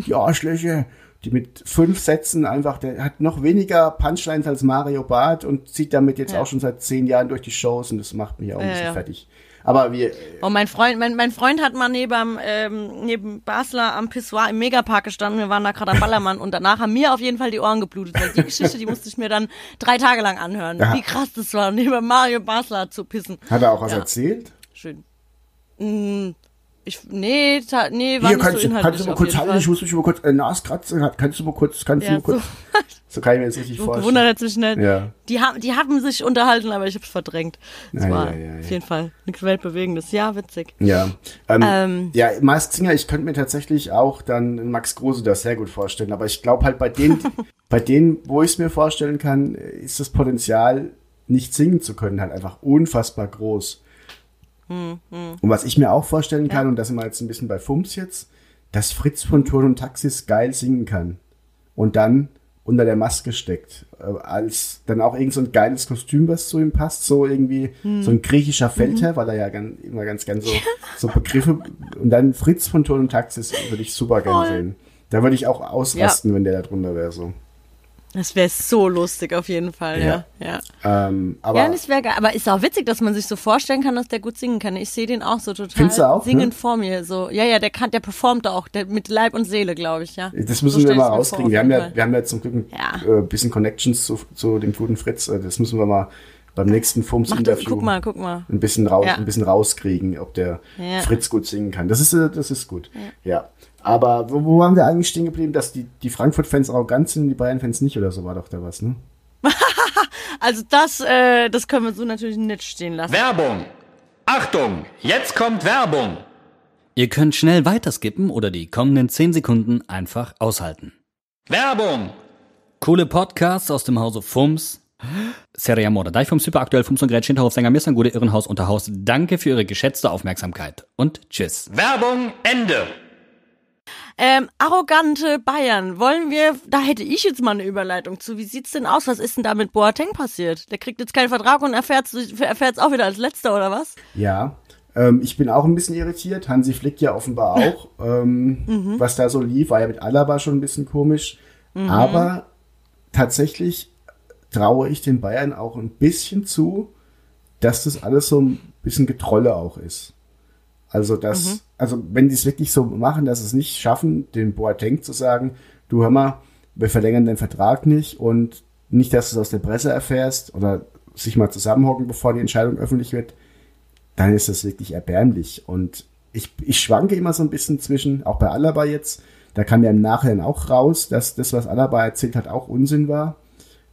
die Arschlöcher. Die mit fünf Sätzen einfach, der hat noch weniger Punchlines als Mario Barth und zieht damit jetzt Ja. auch schon seit zehn Jahren durch die Shows und das macht mich auch ein bisschen ja. fertig. Aber wir, Und mein Freund, mein, mein Freund hat mal neben, ähm, neben Basler am Pissoir im Megapark gestanden. Wir waren da gerade am Ballermann und danach haben mir auf jeden Fall die Ohren geblutet, weil die Geschichte, die musste ich mir dann drei Tage lang anhören. Ja. Wie krass das war, neben Mario Basler zu pissen. hat er auch was erzählt? Schön. Mm, ich, nee, ta, nee, war Hier, nicht kannst, so du- kannst du mal kurz halten, ich muss mich mal kurz äh, Nas kratzen, kannst du mal kurz, kannst du Ja, mal kurz, so kann ich mir das richtig (laughs) So vorstellen. gewundert jetzt mich nicht. Ja. Die, haben, die haben sich unterhalten, aber ich hab's verdrängt. Das Ja, war ja, ja, ja. auf jeden Fall nichts Weltbewegendes. Ja, witzig. Ja, ähm, Ähm. ja, Mask Singer, ich könnte mir tatsächlich auch dann Max Kruse das sehr gut vorstellen, aber ich glaube halt bei denen, (laughs) bei denen, wo ich es mir vorstellen kann, ist das Potenzial, nicht singen zu können, halt einfach unfassbar groß. Hm, Und was ich mir auch vorstellen kann, und da sind wir jetzt ein bisschen bei Fums jetzt, dass Fritz von Turn und Taxis geil singen kann. Und dann unter der Maske steckt. Äh, als dann auch irgend so ein geiles Kostüm, was zu ihm passt, so irgendwie so ein griechischer Feldherr, weil er ja ganz, immer ganz gern so, so Begriffe. Und dann Fritz von Turn und Taxis würde ich super gern Voll. sehen. Da würde ich auch ausrasten, wenn der da drunter wäre, so. Das wäre so lustig auf jeden Fall, Ja. ja. Ja, Ähm, aber ja das wäre geil. Aber ist auch witzig, dass man sich so vorstellen kann, dass der gut singen kann. Ich sehe den auch so total auch, singend ne? vor mir. So, ja, ja, der kann, der performt auch, der mit Leib und Seele, glaube ich, ja. Das So müssen stell wir mal rauskriegen. vor, Wir haben, ja, wir haben ja zum Glück Ja. ein äh, bisschen Connections zu, zu dem guten Fritz. Äh, Das müssen wir mal beim nächsten Fums-Interview guck mal, guck mal. ein bisschen raus, Ja. ein bisschen rauskriegen, ob der Ja. Fritz gut singen kann. Das ist, äh, das ist gut. Ja. Aber wo, wo waren wir eigentlich stehen geblieben, dass die, die Frankfurt-Fans arrogant sind und die Bayern-Fans nicht oder so war doch da was, ne? (laughs) Also das, äh, das können wir so natürlich nicht stehen lassen. Werbung! Achtung! Jetzt kommt Werbung! Ihr könnt schnell weiterskippen oder die kommenden 10 Sekunden einfach aushalten. Werbung! Coole Podcasts aus dem Hause Fums. Serie Amore, Deichfums, Hyperaktuell, Fums und Gretchen, Hinterhof, Sänger, Mirsan, Gute, Irrenhaus, Unterhaus. Danke für Ihre geschätzte Aufmerksamkeit und tschüss. Werbung Ende! Ähm, arrogante Bayern. Wollen wir, da hätte ich jetzt mal eine Überleitung zu. Wie sieht's denn aus? Was ist denn da mit Boateng passiert? Der kriegt jetzt keinen Vertrag und erfährt's, erfährt's auch wieder als letzter oder was? Ja. Ähm, ich bin auch ein bisschen irritiert. Hansi Flick ja offenbar (laughs) auch. Ähm, Was da so lief, war ja mit Alaba schon ein bisschen komisch. Aber tatsächlich traue ich den Bayern auch ein bisschen zu, dass das alles so ein bisschen Getrolle auch ist. Also dass, also wenn die es wirklich so machen, dass sie es nicht schaffen, den Boateng zu sagen, du hör mal, wir verlängern den Vertrag nicht und nicht, dass du es aus der Presse erfährst oder sich mal zusammenhocken, bevor die Entscheidung öffentlich wird, dann ist das wirklich erbärmlich. Und ich, ich schwanke immer so ein bisschen zwischen, auch bei Alaba jetzt, da kam ja im Nachhinein auch raus, dass das, was Alaba erzählt hat, auch Unsinn war.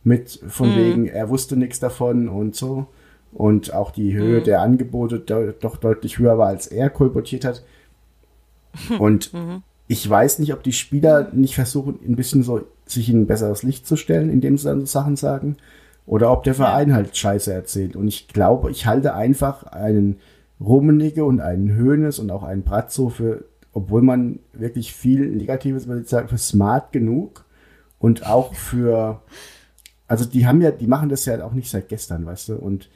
Mit von wegen, er wusste nichts davon und so. Und auch die Höhe der Angebote doch deutlich höher war, als er kolportiert hat. (laughs) Und ich weiß nicht, ob die Spieler nicht versuchen, ein bisschen so sich in ein besseres Licht zu stellen, indem sie dann so Sachen sagen. Oder ob der Verein halt Scheiße erzählt. Und ich glaube, ich halte einfach einen Rummenigge und einen Höhnes und auch einen Bratzo für, obwohl man wirklich viel Negatives würde ich sagen, für smart genug und auch für, also die haben ja, die machen das ja auch nicht seit gestern, weißt du, und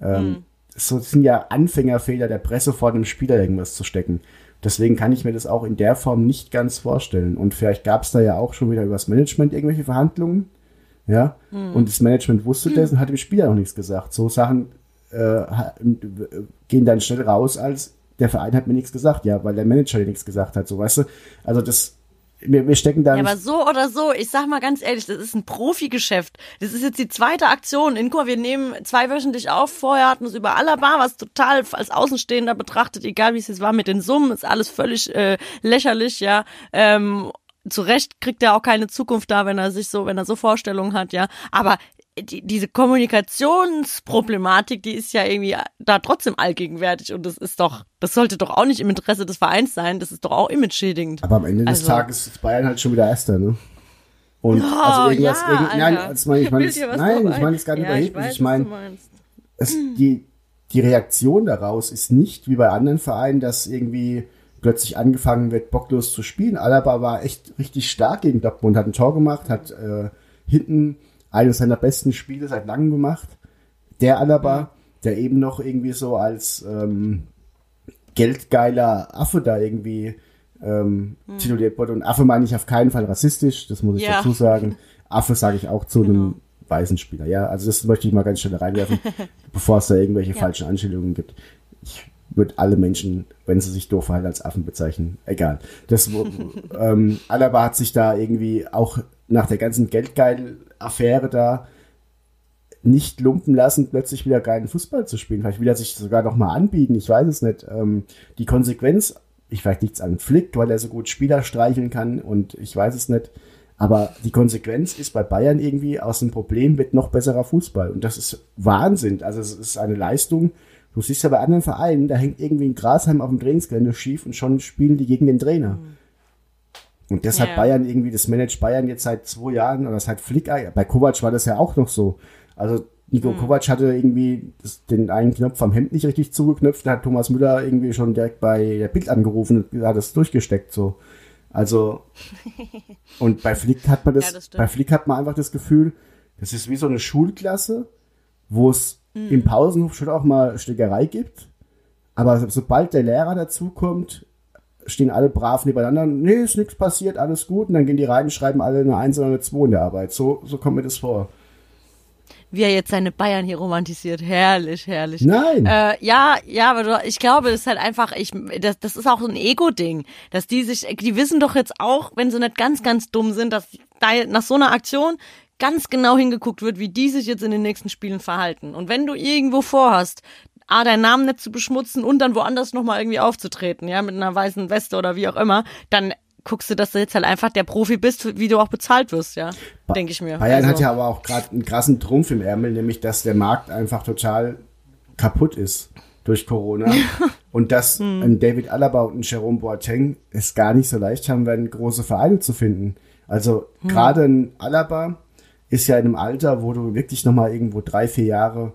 ähm, so sind ja Anfängerfehler der Presse vor dem Spieler irgendwas zu stecken. Deswegen kann ich mir das auch in der Form nicht ganz vorstellen. Und vielleicht gab es da ja auch schon wieder übers Management irgendwelche Verhandlungen. Ja. Mhm. Und das Management wusste das und hat dem Spieler noch nichts gesagt. So Sachen äh, gehen dann schnell raus, als der Verein hat mir nichts gesagt, ja, weil der Manager dir nichts gesagt hat, so weißt du. Also das wir, wir stecken da. Ja, aber so oder so, ich sag mal ganz ehrlich, das ist ein Profigeschäft. Das ist jetzt die zweite Aktion. In Kur, wir nehmen zweiwöchentlich auf. Vorher hatten wir es über Alaba, was total als Außenstehender betrachtet, egal wie es jetzt war mit den Summen, ist alles völlig äh, lächerlich, ja. Ähm, zu Recht kriegt er auch keine Zukunft da, wenn er sich so, wenn er so Vorstellungen hat, ja. Aber die, diese Kommunikationsproblematik, die ist ja irgendwie da trotzdem allgegenwärtig und das ist doch, das sollte doch auch nicht im Interesse des Vereins sein, das ist doch auch image-schädigend. Aber am Ende des also, Tages ist Bayern halt schon wieder Erster, ne? Und oh, also irgendwas, ja, irgend, nein, also mein, ich meine, nein, ich meine es gar nicht ja, überheblich. Ich, ich meine, die, die Reaktion daraus ist nicht wie bei anderen Vereinen, dass irgendwie plötzlich angefangen wird, bocklos zu spielen. Alaba war echt richtig stark gegen Dortmund, hat ein Tor gemacht, hat äh, hinten eines seiner besten Spiele seit langem gemacht. Der Alaba, der eben noch irgendwie so als ähm, geldgeiler Affe da irgendwie ähm, hm. tituliert wurde. Und Affe meine ich auf keinen Fall rassistisch, das muss ich ja. dazu sagen. (laughs) Affe sage ich auch zu genau. einem weißen Spieler. Ja, also das möchte ich mal ganz schnell reinwerfen, (laughs) bevor es da irgendwelche ja. falschen Anstellungen gibt. Ich würde alle Menschen, wenn sie sich doof verhalten, als Affen bezeichnen. Egal. Das, (laughs) ähm, Alaba hat sich da irgendwie auch nach der ganzen Geldgeil-Affäre da nicht lumpen lassen, plötzlich wieder geilen Fußball zu spielen. Vielleicht will er sich sogar noch mal anbieten, ich weiß es nicht. Ähm, die Konsequenz, ich weiß nichts an Flick, weil er so gut Spieler streicheln kann und ich weiß es nicht. Aber die Konsequenz ist bei Bayern irgendwie aus dem Problem mit noch besserer Fußball. Und das ist Wahnsinn. Also es ist eine Leistung. Du siehst ja bei anderen Vereinen, da hängt irgendwie ein Grasheim auf dem Trainingsgelände schief und schon spielen die gegen den Trainer. Mhm. Und das ja. hat Bayern irgendwie, das managt Bayern jetzt seit zwei Jahren oder seit Flick, bei Kovac war das ja auch noch so. Also Nico mhm. Kovac hatte irgendwie das, den einen Knopf am Hemd nicht richtig zugeknüpft, da hat Thomas Müller irgendwie schon direkt bei der Bild angerufen und hat das durchgesteckt so. Also (laughs) und bei Flick hat man das, ja, bei Flick hat man einfach das Gefühl, das ist wie so eine Schulklasse, wo es mhm. im Pausenhof schon auch mal Stickerei gibt, aber sobald der Lehrer dazukommt, stehen alle brav nebeneinander. Nee, ist nichts passiert, alles gut. Und dann gehen die rein, schreiben alle eine 1 oder eine 2 in der Arbeit. So, so kommt mir das vor. Wie er jetzt seine Bayern hier romantisiert. Herrlich, herrlich. Nein. Äh, ja, ja, aber du, ich glaube, das ist halt einfach, ich, das, das ist auch so ein Ego-Ding. Dass die sich, die wissen doch jetzt auch, wenn sie nicht ganz, ganz dumm sind, dass da nach so einer Aktion ganz genau hingeguckt wird, wie die sich jetzt in den nächsten Spielen verhalten. Und wenn du irgendwo vorhast, A, deinen Namen nicht zu beschmutzen und dann woanders nochmal irgendwie aufzutreten, ja, mit einer weißen Weste oder wie auch immer, dann guckst du, dass du jetzt halt einfach der Profi bist, wie du auch bezahlt wirst, ja, denke ich mir. Bayern also. hat ja aber auch gerade einen krassen Trumpf im Ärmel, nämlich, dass der Markt einfach total kaputt ist durch Corona (laughs) und dass hm. ein David Alaba und ein Jerome Boateng es gar nicht so leicht haben werden, große Vereine zu finden. Also hm. gerade ein Alaba ist ja in einem Alter, wo du wirklich nochmal irgendwo drei, vier Jahre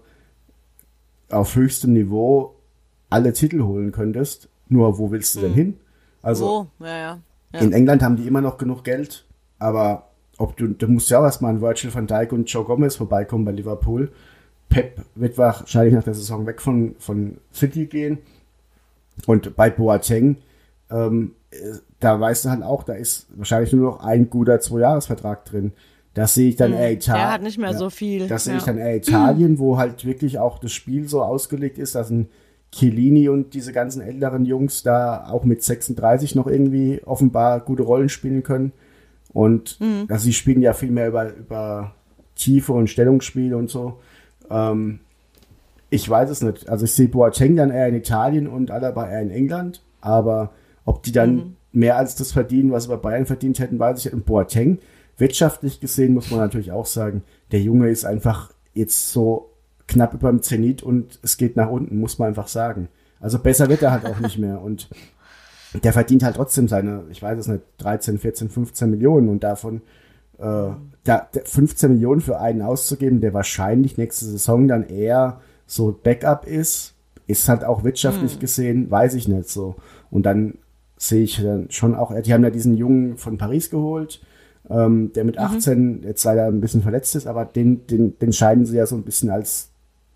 auf höchstem Niveau alle Titel holen könntest. Nur wo willst du denn hm. hin? Also oh, ja, ja. Ja. in England haben die immer noch genug Geld, aber ob du, du musst ja auch erstmal ein Virgil van Dijk und Joe Gomez vorbeikommen bei Liverpool. Pep wird wahrscheinlich nach der Saison weg von, von City gehen. Und bei Boateng, ähm, da weißt du halt auch, da ist wahrscheinlich nur noch ein guter Zwei-Jahres-Vertrag drin. Das sehe ich dann hm, eher Italien. Der hat nicht mehr ja, so viel. Das ja. sehe ich dann eher Italien, wo halt wirklich auch das Spiel so ausgelegt ist, dass ein Chiellini und diese ganzen älteren Jungs da auch mit 36 noch irgendwie offenbar gute Rollen spielen können. Und mhm. also sie spielen ja viel mehr über, über Tiefe und Stellungsspiel und so. Ähm, ich weiß es nicht. Also ich sehe Boateng dann eher in Italien und Alaba eher in England. Aber ob die dann mhm. mehr als das verdienen, was sie bei Bayern verdient hätten, weiß ich nicht. Und Boateng Wirtschaftlich gesehen muss man natürlich auch sagen, der Junge ist einfach jetzt so knapp über dem Zenit und es geht nach unten, muss man einfach sagen. Also besser wird er halt auch nicht mehr und der verdient halt trotzdem seine, ich weiß es nicht, 13, 14, 15 Millionen und davon äh, da, 15 Millionen für einen auszugeben, der wahrscheinlich nächste Saison dann eher so Backup ist, ist halt auch wirtschaftlich hm. gesehen, weiß ich nicht so. Und dann sehe ich dann schon auch, die haben ja diesen Jungen von Paris geholt, ähm, der mit 18 mhm. jetzt leider ein bisschen verletzt ist, aber den, den, den scheinen sie ja so ein bisschen als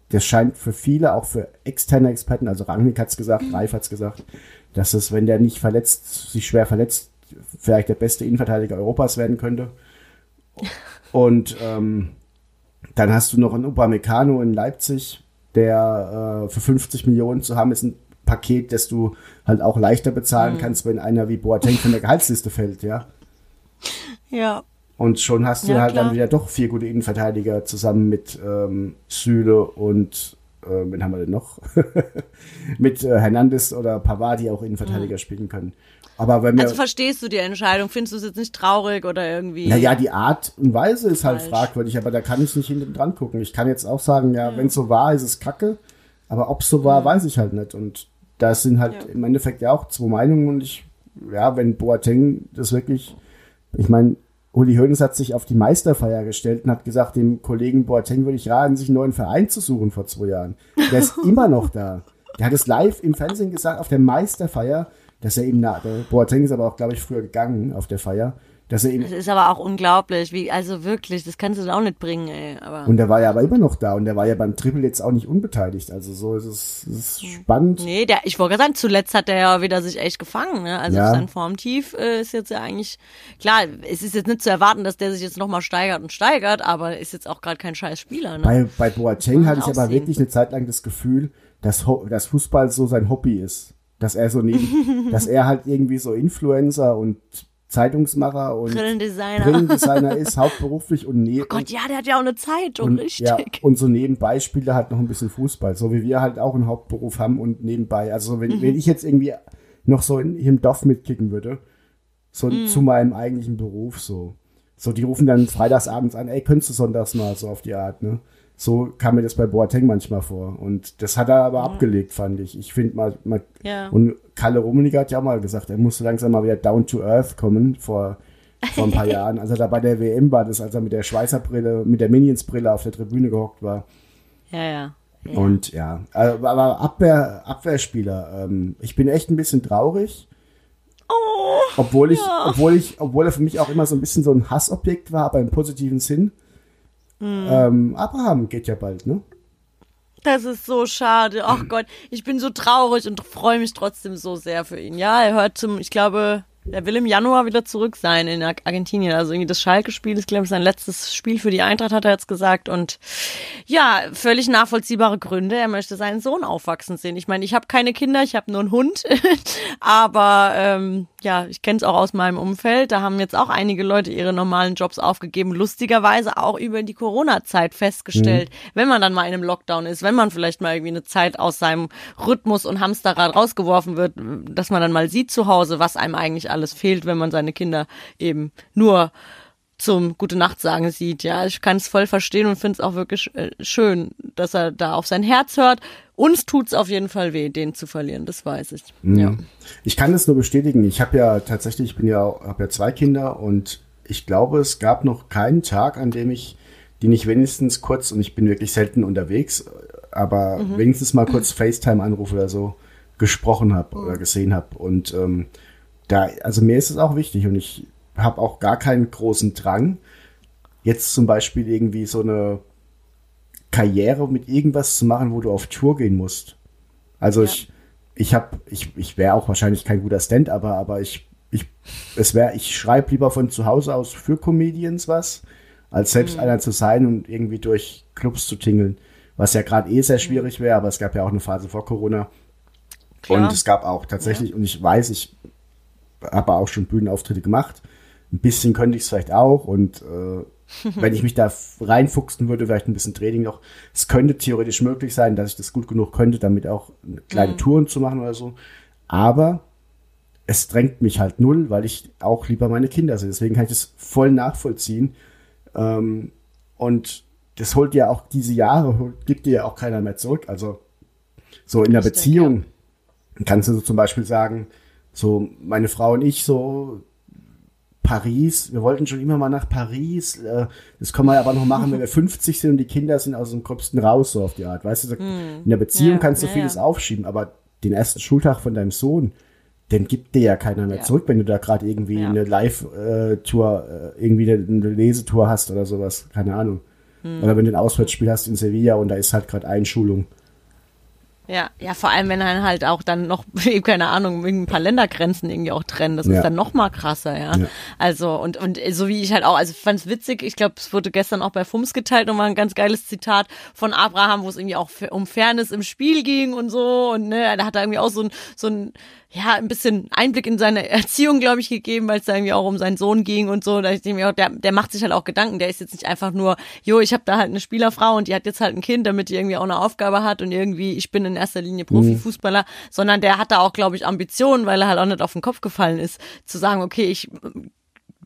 das scheint für viele, auch für externe Experten, also Rangnick hat's gesagt, Reif hat's gesagt, dass es, wenn der nicht verletzt, sich schwer verletzt, vielleicht der beste Innenverteidiger Europas werden könnte. (laughs) Und ähm, dann hast du noch einen Upamecano in Leipzig, der äh, für 50 Millionen zu haben ist ein Paket, das du halt auch leichter bezahlen Mhm. kannst, wenn einer wie Boateng von der Gehaltsliste fällt, ja. Ja. Und schon hast du Ja, halt dann klar. wieder doch vier gute Innenverteidiger zusammen mit ähm, Süle und äh, wen haben wir denn noch? (laughs) mit äh, Hernandez oder Pavard, die auch Innenverteidiger spielen können. Aber wenn wir, Also verstehst du die Entscheidung? Findest du es jetzt nicht traurig oder irgendwie? naja, die Art und Weise ist halt Falsch. fragwürdig, aber da kann ich nicht hinten dran gucken. Ich kann jetzt auch sagen, ja, wenn es so war, ist es kacke. Aber ob es so war, weiß ich halt nicht. Und da sind halt Ja. im Endeffekt ja auch zwei Meinungen. Und ich, ja, wenn Boateng das wirklich, ich meine, Uli Hoeneß hat sich auf die Meisterfeier gestellt und hat gesagt, dem Kollegen Boateng würde ich raten, sich einen neuen Verein zu suchen vor zwei Jahren. Der ist (laughs) immer noch da. Der hat es live im Fernsehen gesagt, auf der Meisterfeier, dass er ihm, na, der Boateng ist aber auch, glaube ich, früher gegangen auf der Feier, dass er ihm Das ist aber auch unglaublich, wie, also wirklich, das kannst du dann auch nicht bringen, ey. Aber Und der war ja aber immer noch da und der war ja beim Triple jetzt auch nicht unbeteiligt. Also so ist es, ist spannend. nee, der, ich wollte gerade sagen, zuletzt hat der ja wieder sich echt gefangen, ne? Also Ja. sein Formtief äh, ist jetzt ja eigentlich, klar, es ist jetzt nicht zu erwarten, dass der sich jetzt nochmal steigert und steigert, aber ist jetzt auch gerade kein scheiß Spieler, ne? Bei, bei Boateng hatte ich aber aussehen. wirklich eine Zeit lang das Gefühl, dass, Ho- dass Fußball so sein Hobby ist. Dass er so neben, (laughs) dass er halt irgendwie so Influencer und Zeitungsmacher und Brillendesigner. Brillendesigner ist, hauptberuflich und neben. Oh Gott, ja, der hat ja auch eine Zeitung, und, richtig. ja, und so nebenbei spielt er halt noch ein bisschen Fußball, so wie wir halt auch einen Hauptberuf haben und nebenbei. Also wenn, Mhm. wenn ich jetzt irgendwie noch so in, im Dorf mitkicken würde, so Mhm. zu meinem eigentlichen Beruf so. So, die rufen dann freitagsabends an, ey, könntest du sonntags mal so auf die Art, ne? So kam mir das bei Boateng manchmal vor. Und das hat er aber abgelegt, fand ich. Ich finde mal, mal Ja. und Kalle Rummenigge hat ja auch mal gesagt, er musste langsam mal wieder down to earth kommen vor, vor ein paar (laughs) Jahren. Als er da bei der WM war, das, als er mit der Schweißerbrille, mit der Minions-Brille auf der Tribüne gehockt war. Ja, ja. ja. Und ja, aber Abwehr, Abwehrspieler, ähm, ich bin echt ein bisschen traurig. Oh, Obwohl ich, obwohl ich, obwohl er für mich auch immer so ein bisschen so ein Hassobjekt war, aber im positiven Sinn. Mhm. Ähm, Abraham geht ja bald, ne? Das ist so schade. Ach Gott, ich bin so traurig und freue mich trotzdem so sehr für ihn. Ja, er hört zum, ich glaube, er will im Januar wieder zurück sein in Ar- Argentinien. Also irgendwie das Schalke-Spiel ist, glaube ich, sein letztes Spiel für die Eintracht, hat er jetzt gesagt. Und ja, völlig nachvollziehbare Gründe. Er möchte seinen Sohn aufwachsen sehen. Ich meine, ich habe keine Kinder, ich habe nur einen Hund. (laughs) Aber ähm, ja, ich kenne es auch aus meinem Umfeld. Da haben jetzt auch einige Leute ihre normalen Jobs aufgegeben. Lustigerweise auch über die Corona-Zeit festgestellt. Wenn man dann mal in einem Lockdown ist, wenn man vielleicht mal irgendwie eine Zeit aus seinem Rhythmus und Hamsterrad rausgeworfen wird, dass man dann mal sieht zu Hause, was einem eigentlich alles fehlt, wenn man seine Kinder eben nur zum Gute Nacht sagen sieht. Ja, ich kann es voll verstehen und finde es auch wirklich äh, schön, dass er da auf sein Herz hört. Uns tut's auf jeden Fall weh, den zu verlieren, das weiß ich. Ja. Ich kann das nur bestätigen. Ich habe ja tatsächlich, ich bin ja, habe ja zwei Kinder und ich glaube, es gab noch keinen Tag, an dem ich die nicht wenigstens kurz, und ich bin wirklich selten unterwegs, aber wenigstens mal kurz FaceTime-Anruf oder so gesprochen habe oder gesehen habe. Und ähm, da, also mir ist es auch wichtig und ich habe auch gar keinen großen Drang, jetzt zum Beispiel irgendwie so eine Karriere mit irgendwas zu machen, wo du auf Tour gehen musst. Also ich, ich habe, ich, ich wäre auch wahrscheinlich kein guter Stand, aber, aber ich, ich, es wäre, ich schreibe lieber von zu Hause aus für Comedians was, als selbst einer zu sein und irgendwie durch Clubs zu tingeln. Was ja gerade eh sehr schwierig wäre, aber es gab ja auch eine Phase vor Corona. Klar. Und es gab auch tatsächlich, und ich weiß, ich habe auch schon Bühnenauftritte gemacht. Ein bisschen könnte ich es vielleicht auch. Und äh, (laughs) wenn ich mich da reinfuchsen würde, vielleicht ein bisschen Training noch. Es könnte theoretisch möglich sein, dass ich das gut genug könnte, damit auch kleine Touren zu machen oder so. Aber es drängt mich halt null, weil ich auch lieber meine Kinder sehe. Deswegen kann ich das voll nachvollziehen. Ähm, und das holt ja auch diese Jahre, gibt dir ja auch keiner mehr zurück. Also so in der Beziehung kannst du so zum Beispiel sagen, so meine Frau und ich so Paris, wir wollten schon immer mal nach Paris, äh, das können wir aber noch machen, wenn wir 50 sind und die Kinder sind aus dem Gröbsten raus, so auf die Art, weißt du, so, in der Beziehung Ja, kannst du ja, vieles ja. aufschieben, aber den ersten Schultag von deinem Sohn, den gibt dir ja keiner mehr zurück, wenn du da gerade irgendwie Ja. eine Live-Tour, äh, irgendwie eine, eine Lesetour hast oder sowas, keine Ahnung. Oder wenn du ein Auswärtsspiel hast in Sevilla und da ist halt gerade Einschulung. Ja, ja, vor allem, wenn dann halt auch dann noch, (laughs) eben keine Ahnung, ein paar Ländergrenzen irgendwie auch trennen. Das Ja. ist dann noch mal krasser, ja. Ja. Also, und, und so wie ich halt auch, also ich fand's witzig, ich glaube, es wurde gestern auch bei Fums geteilt, nochmal ein ganz geiles Zitat von Abraham, wo es irgendwie auch um Fairness im Spiel ging und so. Und ne, da hat er irgendwie auch so ein, so ein, ja, ein bisschen Einblick in seine Erziehung, glaube ich, gegeben, weil es da irgendwie auch um seinen Sohn ging und so. Da ich denke mir auch, der, der macht sich halt auch Gedanken. Der ist jetzt nicht einfach nur, jo, ich habe da halt eine Spielerfrau und die hat jetzt halt ein Kind, damit die irgendwie auch eine Aufgabe hat und irgendwie, ich bin in erster Linie Profifußballer, sondern der hat da auch, glaube ich, Ambitionen, weil er halt auch nicht auf den Kopf gefallen ist, zu sagen, okay, ich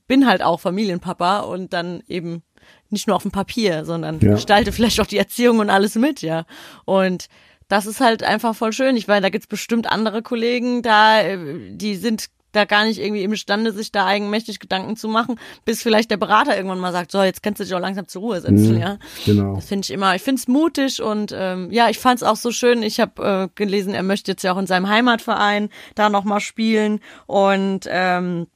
bin halt auch Familienpapa und dann eben nicht nur auf dem Papier, sondern Ja. gestalte vielleicht auch die Erziehung und alles mit, ja. Und das ist halt einfach voll schön. Ich meine, da gibt's bestimmt andere Kollegen da, äh, die sind da gar nicht irgendwie imstande, sich da eigenmächtig Gedanken zu machen, bis vielleicht der Berater irgendwann mal sagt, so, jetzt kannst du dich auch langsam zur Ruhe setzen, ja. Genau. Das finde ich immer, ich finde es mutig und ähm, ja, ich fand es auch so schön. Ich habe äh, gelesen, er möchte jetzt ja auch in seinem Heimatverein da nochmal spielen und ähm,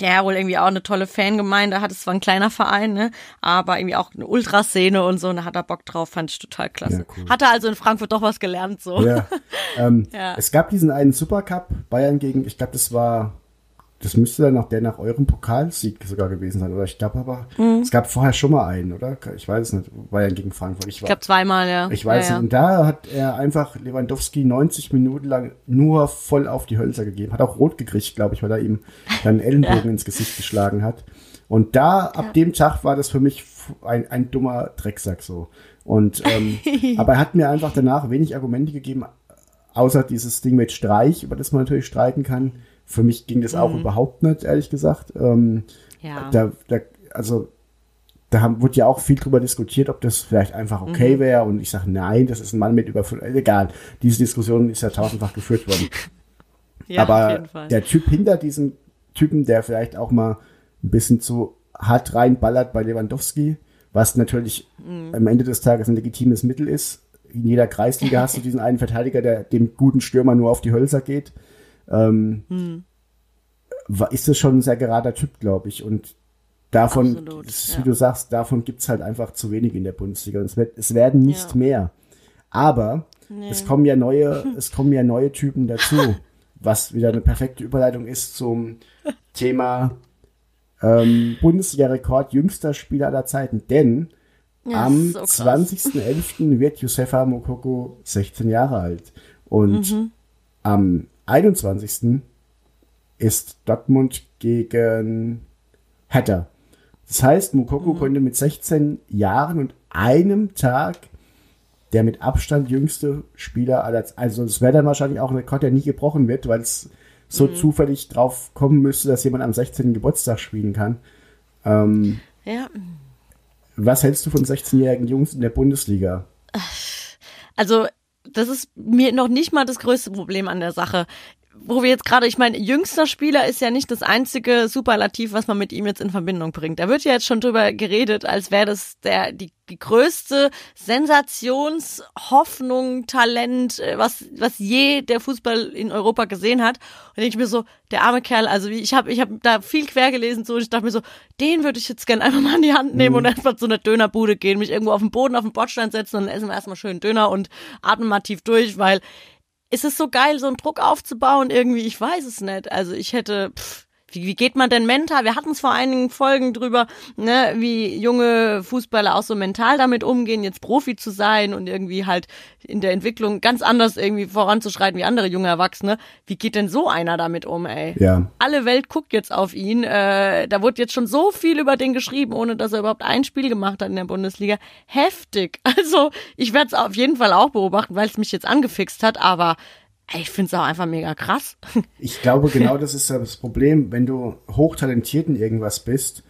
der wohl irgendwie auch eine tolle Fangemeinde hat. Es zwar ein kleiner Verein, ne, aber irgendwie auch eine Ultraszene und so. Und da hat er Bock drauf, fand ich total klasse. Ja, cool. Hat er also in Frankfurt doch was gelernt, so. Ja. (laughs) Ähm, Ja. Es gab diesen einen Supercup, Bayern gegen, ich glaube, das war, das müsste dann noch der nach eurem Pokalsieg sogar gewesen sein, oder? Ich glaube aber, Mhm. es gab vorher schon mal einen, oder? Ich weiß es nicht, Bayern gegen Frankfurt. Ich, Ich glaube zweimal, ja. ich weiß ja, nicht. Und da hat er einfach Lewandowski 90 Minuten lang nur voll auf die Hölzer gegeben. Hat auch rot gekriegt, glaube ich, weil er ihm dann einen (laughs) Ellenbogen ins Gesicht geschlagen hat. Und da, ab dem Tag war das für mich ein, ein dummer Drecksack so. Und, ähm, (laughs) aber er hat mir einfach danach wenig Argumente gegeben, außer dieses Ding mit Streich, über das man natürlich streiten kann. Für mich ging das auch überhaupt nicht, ehrlich gesagt. Ähm, Ja. da, da, also da haben, wurde ja auch viel drüber diskutiert, ob das vielleicht einfach okay wäre. Und ich sage, nein, das ist ein Mann mit über fünf- äh, egal. Diese Diskussion ist ja tausendfach geführt worden. (laughs) ja, Aber der Typ hinter diesem Typen, der vielleicht auch mal ein bisschen zu hart reinballert bei Lewandowski, was natürlich Mhm. am Ende des Tages ein legitimes Mittel ist. In jeder Kreisliga hast du diesen einen Verteidiger, der dem guten Stürmer nur auf die Hölzer geht. Ähm, Mhm. war- ist das schon ein sehr gerader Typ, glaube ich. Und davon, Absolut, ja. wie du sagst, davon gibt's halt einfach zu wenig in der Bundesliga. Und es, wird, es werden nicht Ja. mehr. Aber es kommen ja neue, (laughs) es kommen ja neue Typen dazu, was wieder eine perfekte Überleitung ist zum Thema ähm, Bundesliga-Rekord jüngster Spieler aller Zeiten. Denn Ja, am so krass. 20.11. wird Josefa Mokoko 16 Jahre alt. Und Mhm. am 21. ist Dortmund gegen Hertha. Das heißt, Mukoko Mhm. konnte mit 16 Jahren und einem Tag der mit Abstand jüngste Spieler aller Also es wäre dann wahrscheinlich auch ein Rekord, der nie gebrochen wird, weil es so Mhm. zufällig drauf kommen müsste, dass jemand am 16. Geburtstag spielen kann. Ähm, ja. was hältst du von 16-jährigen Jungs in der Bundesliga? Also, das ist mir noch nicht mal das größte Problem an der Sache. Wo wir jetzt gerade, ich meine, jüngster Spieler ist ja nicht das einzige Superlativ, was man mit ihm jetzt in Verbindung bringt. Da wird ja jetzt schon drüber geredet, als wäre das der die, die größte Sensationshoffnung, Talent, äh, was was je der Fußball in Europa gesehen hat. Und denke ich mir so, der arme Kerl, also wie ich habe ich habe da viel quer gelesen so und ich dachte mir so, den würde ich jetzt gerne einfach mal in die Hand nehmen und einfach zu einer Dönerbude gehen, mich irgendwo auf den Boden auf den Bordstein setzen und dann essen wir erstmal schön Döner und atmen mal tief durch, weil es ist so geil, so einen Druck aufzubauen irgendwie. Ich weiß es nicht. Also ich hätte, pff, wie, wie geht man denn mental? Wir hatten es vor einigen Folgen drüber, ne, wie junge Fußballer auch so mental damit umgehen, jetzt Profi zu sein und irgendwie halt in der Entwicklung ganz anders irgendwie voranzuschreiten wie andere junge Erwachsene. Wie geht denn so einer damit um, ey? Ja. alle Welt guckt jetzt auf ihn. Äh, da wurde jetzt schon so viel über den geschrieben, ohne dass er überhaupt ein Spiel gemacht hat in der Bundesliga. Heftig. (laughs) Also ich werde es auf jeden Fall auch beobachten, weil es mich jetzt angefixt hat, aber ich finde es auch einfach mega krass. (laughs) Ich glaube, genau das ist das Problem, wenn du hochtalentiert in irgendwas bist,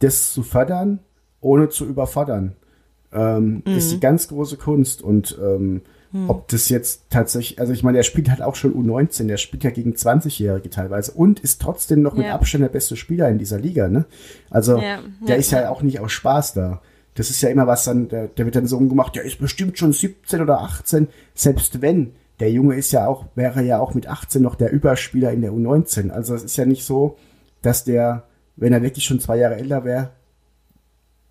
das zu fördern, ohne zu überfordern, ähm, ist die ganz große Kunst. Und ähm, ob das jetzt tatsächlich, also ich meine, der spielt halt auch schon U19, der spielt ja gegen 20-Jährige teilweise und ist trotzdem noch mit Ja. Abstand der beste Spieler in dieser Liga, ne? Also Ja, der ja, ist ja auch nicht aus Spaß da. Das ist ja immer was dann, der, der wird dann so umgemacht, der ist bestimmt schon 17 oder 18, selbst wenn. Der Junge ist ja auch, wäre ja auch mit 18 noch der Überspieler in der U19. Also es ist ja nicht so, dass der, wenn er wirklich schon zwei Jahre älter wäre,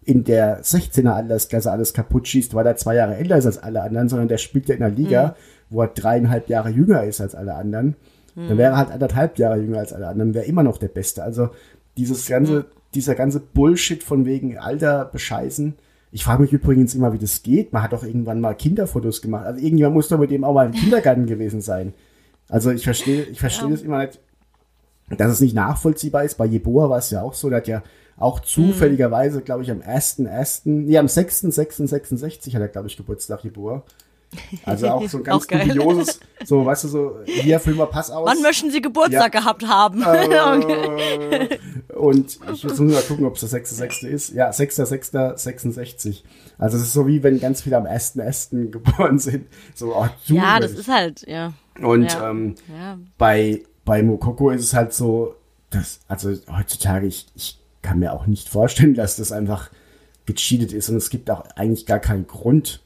in der 16er Altersklasse alles kaputt schießt, weil er zwei Jahre älter ist als alle anderen, sondern der spielt ja in einer Liga, Mhm. wo er dreieinhalb Jahre jünger ist als alle anderen. Mhm. Dann wäre er halt anderthalb Jahre jünger als alle anderen, wäre immer noch der Beste. Also dieses ganze, Mhm. dieser ganze Bullshit von wegen Alter bescheißen. Ich frage mich übrigens immer, wie das geht. Man hat doch irgendwann mal Kinderfotos gemacht. Also irgendjemand muss doch mit dem auch mal im Kindergarten gewesen sein. Also ich verstehe, ich verstehe das immer nicht, dass es nicht nachvollziehbar ist. Bei Jeboa war es ja auch so, der hat ja auch zufälligerweise, glaube ich, am 1.1., nee, am 6.6.66 hat er, glaube ich, Geburtstag Jeboa. Also auch so ein (laughs) ganz Auch dubioses, so, weißt du, so, hier, füll mal Pass aus. Wann möchten Sie Geburtstag Ja. gehabt haben? Äh, (laughs) und ich muss nur mal gucken, ob es der 6.6. ist. Ja, 6.6.66. Also es ist so wie wenn ganz viele am 1.1. (laughs) geboren sind. So, oh, du, ja, das ist halt, ja. Und ja. ähm, Ja. bei, bei Mokoko ist es halt so, dass, also heutzutage, ich, ich kann mir auch nicht vorstellen, dass das einfach gecheatet ist und es gibt auch eigentlich gar keinen Grund,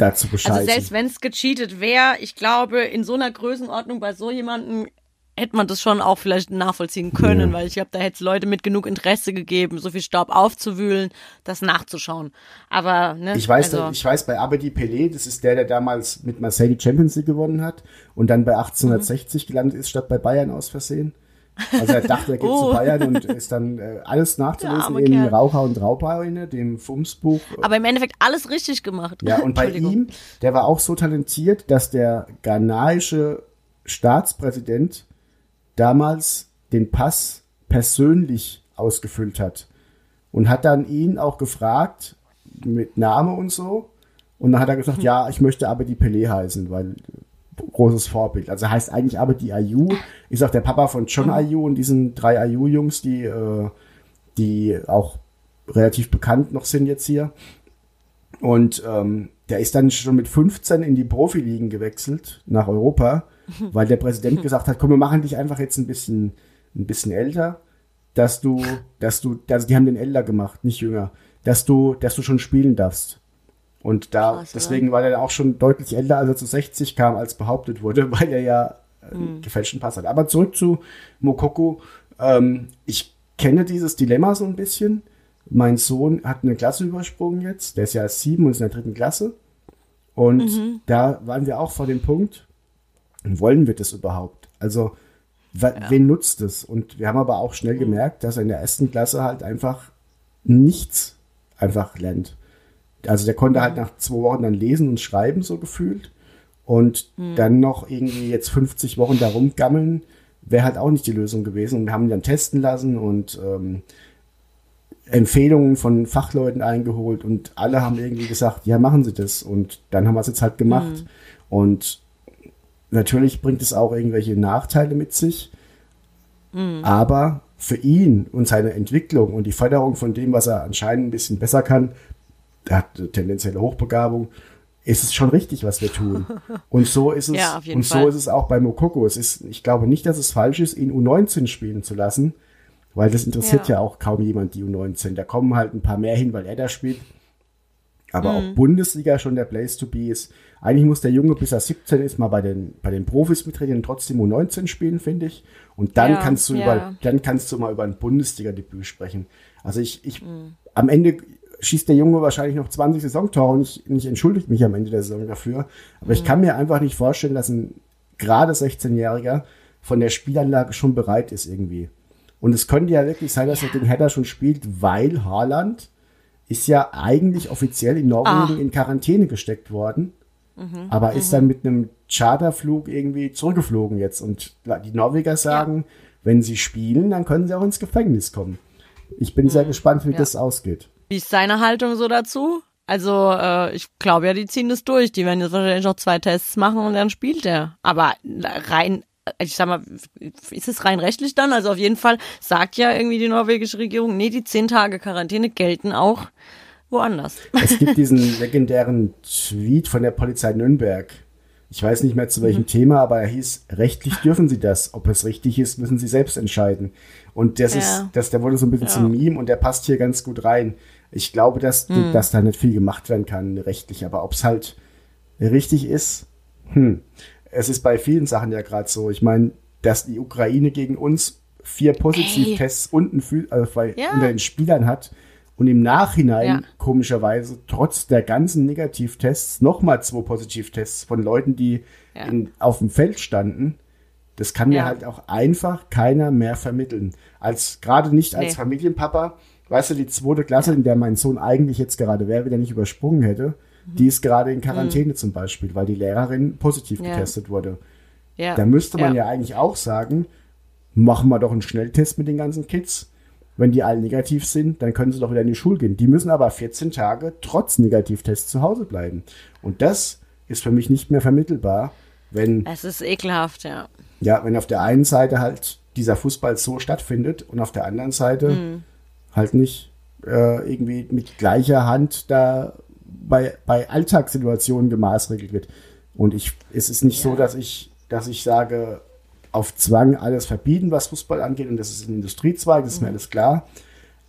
da zu bescheißen. Also selbst wenn es gecheatet wäre, ich glaube, in so einer Größenordnung bei so jemandem hätte man das schon auch vielleicht nachvollziehen können, Ja. weil ich glaube, da hätte es Leute mit genug Interesse gegeben, so viel Staub aufzuwühlen, das nachzuschauen. Aber ne, Ich weiß, also, ich weiß bei Abedi Pelé, das ist der, der damals mit Marseille die Champions League gewonnen hat und dann bei 1860 gelandet ist, statt bei Bayern aus Versehen. Also er dachte, er geht Oh. zu Bayern und ist dann äh, alles nachzulesen arme in Kerl. Raucher und Raupeine, dem Fumsbuch. aber im Endeffekt alles richtig gemacht. Ja, und bei ihm, der war auch so talentiert, dass der ghanaische Staatspräsident damals den Pass persönlich ausgefüllt hat und hat dann ihn auch gefragt mit Name und so und dann hat er gesagt, Hm. ja, ich möchte aber die Pelé heißen, weil großes Vorbild. Also heißt eigentlich aber die Ayu, ist auch der Papa von John Mhm. Ayu und diesen drei Ayu-Jungs, die, äh, die auch relativ bekannt noch sind jetzt hier. Und ähm, der ist dann schon mit 15 in die Profiligen gewechselt nach Europa, (laughs) weil der Präsident gesagt hat, komm, wir machen dich einfach jetzt ein bisschen, ein bisschen älter, dass du, dass du, also die haben den älter gemacht, nicht jünger, dass du, dass du schon spielen darfst. Und da, Krass, deswegen war der auch schon deutlich älter, als er zu 60 kam, als behauptet wurde, (laughs) weil er ja äh, einen gefälschten Pass hat. Aber zurück zu Mokoko. Ähm, ich kenne dieses Dilemma so ein bisschen. Mein Sohn hat eine Klasse übersprungen jetzt. Der ist ja sieben und ist in der dritten Klasse. Und da waren wir auch vor dem Punkt, wollen wir das überhaupt? Also, wa- wen nutzt es? Und wir haben aber auch schnell gemerkt, dass er in der ersten Klasse halt einfach nichts einfach lernt. Also der konnte halt nach zwei Wochen dann lesen und schreiben, so gefühlt. Und dann noch irgendwie jetzt 50 Wochen da rumgammeln, wäre halt auch nicht die Lösung gewesen. Und wir haben ihn dann testen lassen und ähm, Empfehlungen von Fachleuten eingeholt und alle haben irgendwie gesagt, ja, machen Sie das. Und dann haben wir es jetzt halt gemacht. Und natürlich bringt es auch irgendwelche Nachteile mit sich. Aber für ihn und seine Entwicklung und die Förderung von dem, was er anscheinend ein bisschen besser kann, er hat eine tendenzielle Hochbegabung, ist es schon richtig, was wir tun. (laughs) Und so ist es, Ja, und Fall. so ist es auch bei Mokoko. Es ist, ich glaube nicht, dass es falsch ist, ihn U19 spielen zu lassen, weil das interessiert ja, Ja. auch kaum jemand, die U19. Da kommen halt ein paar mehr hin, weil er da spielt. Aber Mhm. ob Bundesliga schon der Place to be ist, eigentlich muss der Junge, bis er 17 ist, mal bei den, bei den Profis mitreden und trotzdem U19 spielen, finde ich. Und dann Ja, kannst du ja. über, dann kannst du mal über ein Bundesliga-Debüt sprechen. Also ich, ich, Mhm. am Ende schießt der Junge wahrscheinlich noch 20 Saisontore und ich, ich entschuldige mich am Ende der Saison dafür. Aber Mhm. ich kann mir einfach nicht vorstellen, dass ein gerade 16-Jähriger von der Spielanlage schon bereit ist irgendwie. Und es könnte ja wirklich sein, dass er den Header schon spielt, weil Haaland ist ja eigentlich offiziell in Norwegen Ah. in Quarantäne gesteckt worden, aber ist dann mit einem Charterflug irgendwie zurückgeflogen jetzt. Und die Norweger sagen, wenn sie spielen, dann können sie auch ins Gefängnis kommen. Ich bin sehr gespannt, wie das ausgeht. Wie ist seine Haltung so dazu? Also, äh, ich glaube ja, die ziehen das durch. Die werden jetzt wahrscheinlich noch zwei Tests machen und dann spielt er. Aber rein, ich sag mal, ist es rein rechtlich dann? Also auf jeden Fall sagt ja irgendwie die norwegische Regierung, nee, die zehn Tage Quarantäne gelten auch woanders. Es gibt (laughs) diesen legendären Tweet von der Polizei Nürnberg. Ich weiß nicht mehr zu welchem Thema, aber er hieß, rechtlich dürfen sie das. Ob es richtig ist, müssen sie selbst entscheiden. Und das Ja. ist, das, der wurde so ein bisschen zum Meme und der passt hier ganz gut rein. Ich glaube, dass, dass da nicht viel gemacht werden kann, rechtlich. Aber ob es halt richtig ist, hm. Es ist bei vielen Sachen ja gerade so. Ich meine, dass die Ukraine gegen uns vier Positivtests unten also bei, Ja. unter den Spielern hat und im Nachhinein Ja. komischerweise trotz der ganzen Negativtests nochmal zwei Positivtests von Leuten, die Ja. in, auf dem Feld standen. Das kann mir halt auch einfach keiner mehr vermitteln. Als gerade nicht als Nee. Familienpapa, weißt du, die zweite Klasse, in der mein Sohn eigentlich jetzt gerade wäre, wenn er nicht übersprungen hätte, die ist gerade in Quarantäne zum Beispiel, weil die Lehrerin positiv Mhm. Ja. getestet wurde. Ja. Da müsste man ja. eigentlich auch sagen, machen wir doch einen Schnelltest mit den ganzen Kids. Wenn die alle negativ sind, dann können sie doch wieder in die Schule gehen. Die müssen aber 14 Tage trotz Negativtest zu Hause bleiben. Und das ist für mich nicht mehr vermittelbar, wenn, Es ist ekelhaft, ja. ja, wenn auf der einen Seite halt dieser Fußball so stattfindet und auf der anderen Seite halt nicht äh, irgendwie mit gleicher Hand da bei, bei Alltagssituationen gemaßregelt wird. Und ich, es ist nicht so, dass ich, dass ich sage, auf Zwang alles verbieten, was Fußball angeht, und das ist ein Industriezweig, das ist mir alles klar.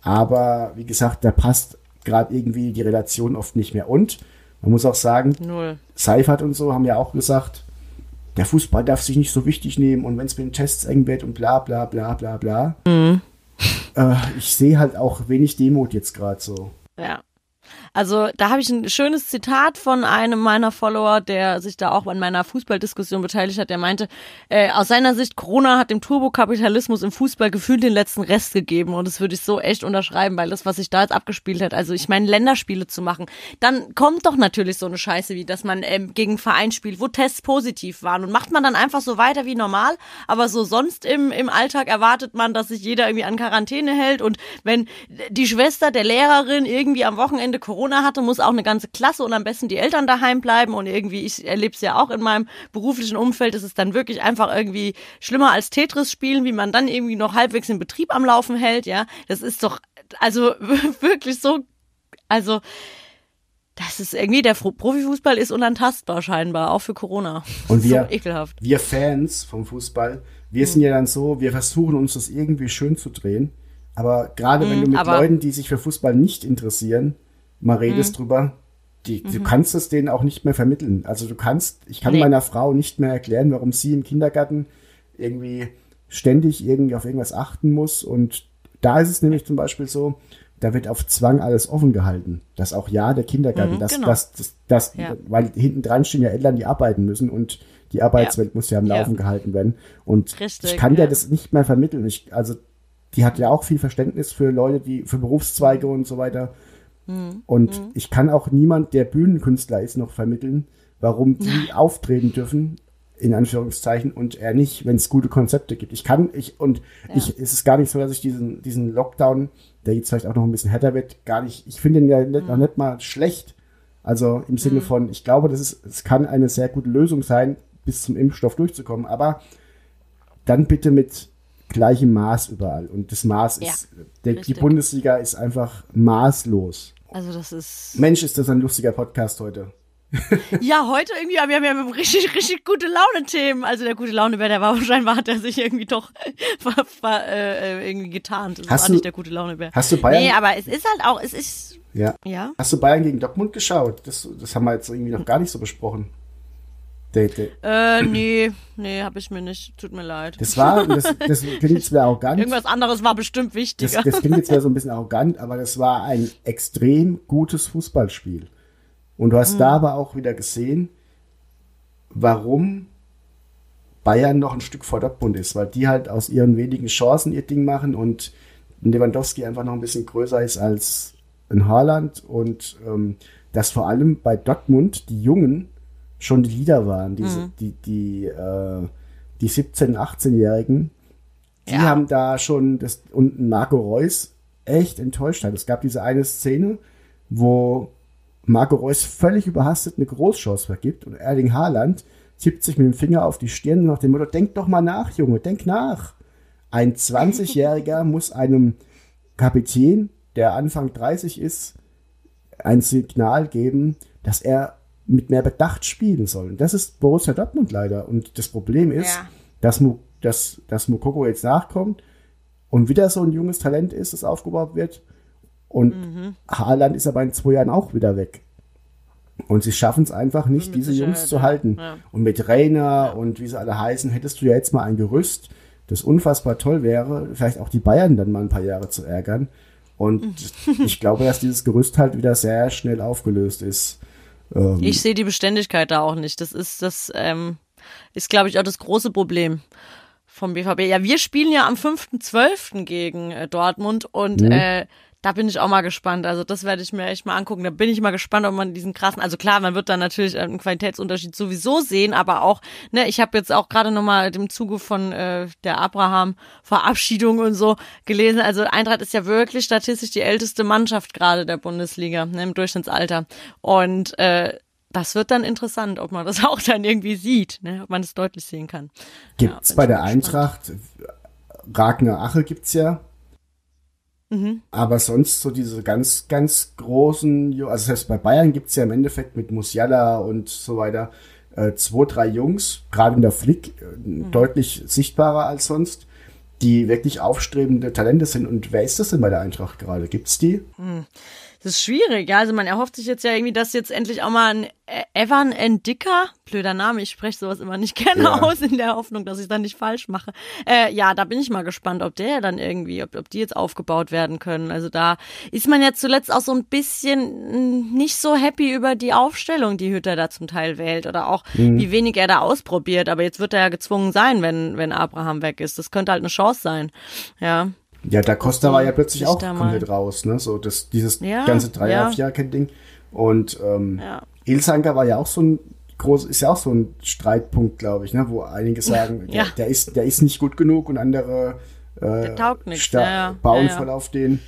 Aber wie gesagt, da passt gerade irgendwie die Relation oft nicht mehr. Und man muss auch sagen, Null. Seifert und so haben ja auch gesagt, der Fußball darf sich nicht so wichtig nehmen und wenn es mit den Tests eng wird und bla bla bla bla bla. Äh, ich sehe halt auch wenig Demut jetzt gerade so. Ja. Also da habe ich ein schönes Zitat von einem meiner Follower, der sich da auch an meiner Fußballdiskussion beteiligt hat. Der meinte, äh, aus seiner Sicht, Corona hat dem Turbokapitalismus im Fußball gefühlt den letzten Rest gegeben. Und das würde ich so echt unterschreiben, weil das, was sich da jetzt abgespielt hat, also ich meine, Länderspiele zu machen, dann kommt doch natürlich so eine Scheiße wie, dass man ähm, gegen einen Verein spielt, wo Tests positiv waren. Und macht man dann einfach so weiter wie normal. Aber so sonst im, im Alltag erwartet man, dass sich jeder irgendwie an Quarantäne hält. Und wenn die Schwester der Lehrerin irgendwie am Wochenende Corona hatte, muss auch eine ganze Klasse und am besten die Eltern daheim bleiben. Und irgendwie, ich erlebe es ja auch in meinem beruflichen Umfeld, ist es dann wirklich einfach irgendwie schlimmer als Tetris spielen, wie man dann irgendwie noch halbwegs den Betrieb am Laufen hält. Ja, das ist doch, also (laughs) wirklich so, also das ist irgendwie, der Profifußball ist unantastbar scheinbar, auch für Corona. Und wir- so ekelhaft. Wir Fans vom Fußball, wir sind ja dann so, wir versuchen uns das irgendwie schön zu drehen. Aber gerade wenn du mit Leuten, die sich für Fußball nicht interessieren, mal redest drüber, die, du kannst es denen auch nicht mehr vermitteln. Also du kannst, ich kann Nee. meiner Frau nicht mehr erklären, warum sie im Kindergarten irgendwie ständig irgendwie auf irgendwas achten muss. Und da ist es nämlich zum Beispiel so, da wird auf Zwang alles offen gehalten. Dass auch ja der Kindergarten, dass, genau. dass, dass, dass Ja. weil hinten dran stehen ja Eltern, die arbeiten müssen und die Arbeitswelt muss ja am Ja. Laufen gehalten werden. Und Richtig, ich kann dir ja. das nicht mehr vermitteln. Ich, also die hat ja auch viel Verständnis für Leute, die für Berufszweige und so weiter. Mhm. Und ich kann auch niemand, der Bühnenkünstler ist, noch vermitteln, warum die auftreten dürfen, in Anführungszeichen, und er nicht, wenn es gute Konzepte gibt. Ich kann, ich, und ich, es ist gar nicht so, dass ich diesen, diesen Lockdown, der jetzt vielleicht auch noch ein bisschen härter wird, gar nicht, ich finde ihn ja nicht, Mhm. noch nicht mal schlecht. Also im Sinne von, ich glaube, das ist, es kann eine sehr gute Lösung sein, bis zum Impfstoff durchzukommen, aber dann bitte mit gleichem Maß überall. Und das Maß Ja, ist, der, die. Bundesliga ist einfach maßlos. Also das ist. Mensch, ist das ein lustiger Podcast heute. (laughs) Ja, heute irgendwie, aber wir haben ja richtig, richtig gute Laune-Themen. Also der gute Laune-Bär, der war (laughs) scheinbar, hat er sich irgendwie doch (laughs) war, war, äh, irgendwie getarnt. Das Hast war du- nicht der gute Laune-Bär. hast du Bayern- Nee, aber es ist halt auch, es ist, Ja. ja. Hast du Bayern gegen Dortmund geschaut? Das, das haben wir jetzt irgendwie noch gar nicht so besprochen. Der, Äh, nee, nee, hab ich mir nicht. Tut mir leid. das war, das, das klingt jetzt wieder arrogant. Irgendwas anderes war bestimmt Das, wichtiger. das klingt jetzt wieder so ein bisschen (laughs) arrogant, aber das war ein extrem gutes Fußballspiel. Und du Mhm. hast da aber auch wieder gesehen, warum Bayern noch ein Stück vor Dortmund ist, weil die halt aus ihren wenigen Chancen ihr Ding machen und Lewandowski einfach noch ein bisschen größer ist als ein Haaland und ähm, dass vor allem bei Dortmund die Jungen schon die Leader waren, diese, Mhm. die, die, äh, die 17-, 18-Jährigen, die Ja. haben da schon das und Marco Reus echt enttäuscht hat. Es gab diese eine Szene, wo Marco Reus völlig überhastet eine Großchance vergibt und Erling Haaland tippt sich mit dem Finger auf die Stirn nach dem Motto, denk doch mal nach, Junge, denk nach. Ein (laughs) 20-Jähriger muss einem Kapitän, der Anfang 30 ist, ein Signal geben, dass er mit mehr Bedacht spielen soll. Und das ist Borussia Dortmund leider. Und das Problem ist, Ja. dass, Mu, dass, dass Mukoko jetzt nachkommt und wieder so ein junges Talent ist, das aufgebaut wird. Und Mhm. Haaland ist aber in zwei Jahren auch wieder weg. Und sie schaffen es einfach nicht, diese Jungs Sicherheit, zu ja. halten. Ja. Und mit Rainer und wie sie alle heißen, hättest du ja jetzt mal ein Gerüst, das unfassbar toll wäre, vielleicht auch die Bayern dann mal ein paar Jahre zu ärgern. Und ich glaube, dass dieses Gerüst halt wieder sehr schnell aufgelöst ist. Ähm, Ich sehe die Beständigkeit da auch nicht. Das ist das ähm, ist, glaube ich, auch das große Problem vom BVB. Ja, wir spielen ja am 5.12. gegen äh, Dortmund und Mhm. äh, da bin ich auch mal gespannt. Also das werde ich mir echt mal angucken. Da bin ich mal gespannt, ob man diesen krassen, also klar, man wird dann natürlich einen Qualitätsunterschied sowieso sehen, aber auch, ne, ich habe jetzt auch gerade nochmal im Zuge von äh, der Abraham-Verabschiedung und so gelesen. Also Eintracht ist ja wirklich statistisch die älteste Mannschaft gerade der Bundesliga, ne, im Durchschnittsalter. Und äh, das wird dann interessant, ob man das (laughs) auch dann irgendwie sieht, ne, ob man das deutlich sehen kann. Gibt's bin bei der. Eintracht, Ragnar Ache gibt's ja. Mhm. Aber sonst so diese ganz, ganz großen, also das heißt, bei Bayern gibt's ja im Endeffekt mit Musiala und so weiter äh, zwei, drei Jungs, gerade in der Flick, äh, Mhm. deutlich sichtbarer als sonst, die wirklich aufstrebende Talente sind. Und wer ist das denn bei der Eintracht gerade? Gibt's die? Das ist schwierig, ja. Also man erhofft sich jetzt ja irgendwie, dass jetzt endlich auch mal ein äh, Evan Endika, blöder Name, ich spreche sowas immer nicht gerne Ja. aus, in der Hoffnung, dass ich dann nicht falsch mache. Äh, ja, da bin ich mal gespannt, ob der dann irgendwie, ob, ob die jetzt aufgebaut werden können. Also da ist man ja zuletzt auch so ein bisschen nicht so happy über die Aufstellung, die Hütter da zum Teil wählt oder auch wie wenig er da ausprobiert. Aber jetzt wird er ja gezwungen sein, wenn, wenn Abraham weg ist. Das könnte halt eine Chance sein. Ja. Ja, da Costa war ja plötzlich auch komplett raus, ne? So das, dieses Ja, ganze drei ja. auf Jahr Ding. Und ähm, Ja. Ilsanker war ja auch so ein groß, ist ja auch so ein Streitpunkt, glaube ich, ne? Wo einige (laughs) sagen, Ja. der, der ist, der ist nicht gut genug und andere äh, Der taugt nichts. sta- Ja, ja. bauen ja, ja. voll auf den.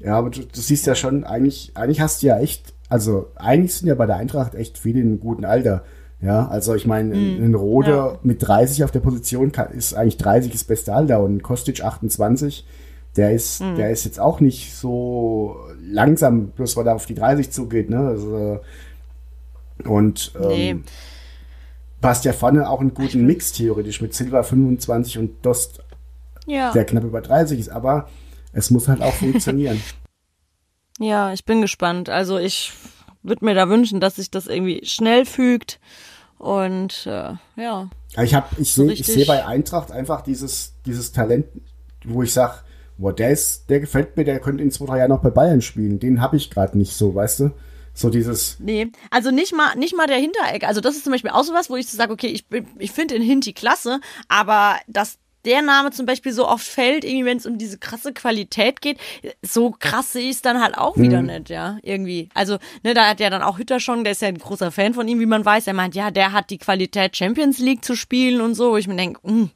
Ja, aber du, du siehst ja schon, eigentlich, eigentlich hast du ja echt, also eigentlich sind ja bei der Eintracht echt viele in einem guten Alter. Ja, also ich meine, Mhm. ein Rode mit 30 auf der Position kann, ist eigentlich 30 das beste Alter und ein Kostic 28, der ist, Mhm. der ist jetzt auch nicht so langsam, bloß weil er auf die 30 zugeht, ne? Also, und ähm, Nee. passt ja vorne auch einen guten Mix theoretisch mit Silva 25 und Dost, Ja. der knapp über 30 ist, aber es muss halt auch funktionieren. (laughs) Ja, ich bin gespannt. Also ich würde mir da wünschen, dass sich das irgendwie schnell fügt. Und äh, ja. Ich habe, ich So sehe, ich sehe bei Eintracht einfach dieses, dieses Talent, wo ich sage, boah, der ist, der gefällt mir, der könnte in zwei, drei Jahren noch bei Bayern spielen. Den habe ich gerade nicht so, weißt du? So dieses, Nee, also nicht mal, nicht mal der Hintereck. Also das ist zum Beispiel auch sowas, wo ich so sage, okay, ich, bin- ich finde den Hinti klasse, aber dass der Name zum Beispiel so oft fällt, irgendwie wenn es um diese krasse Qualität geht, so krass sehe ich es dann halt auch wieder nicht, ja, irgendwie. Also, ne, da hat ja dann auch Hütter schon, der ist ja ein großer Fan von ihm, wie man weiß. Er meint, ja, der hat die Qualität Champions League zu spielen und so, wo ich mir denke, hm,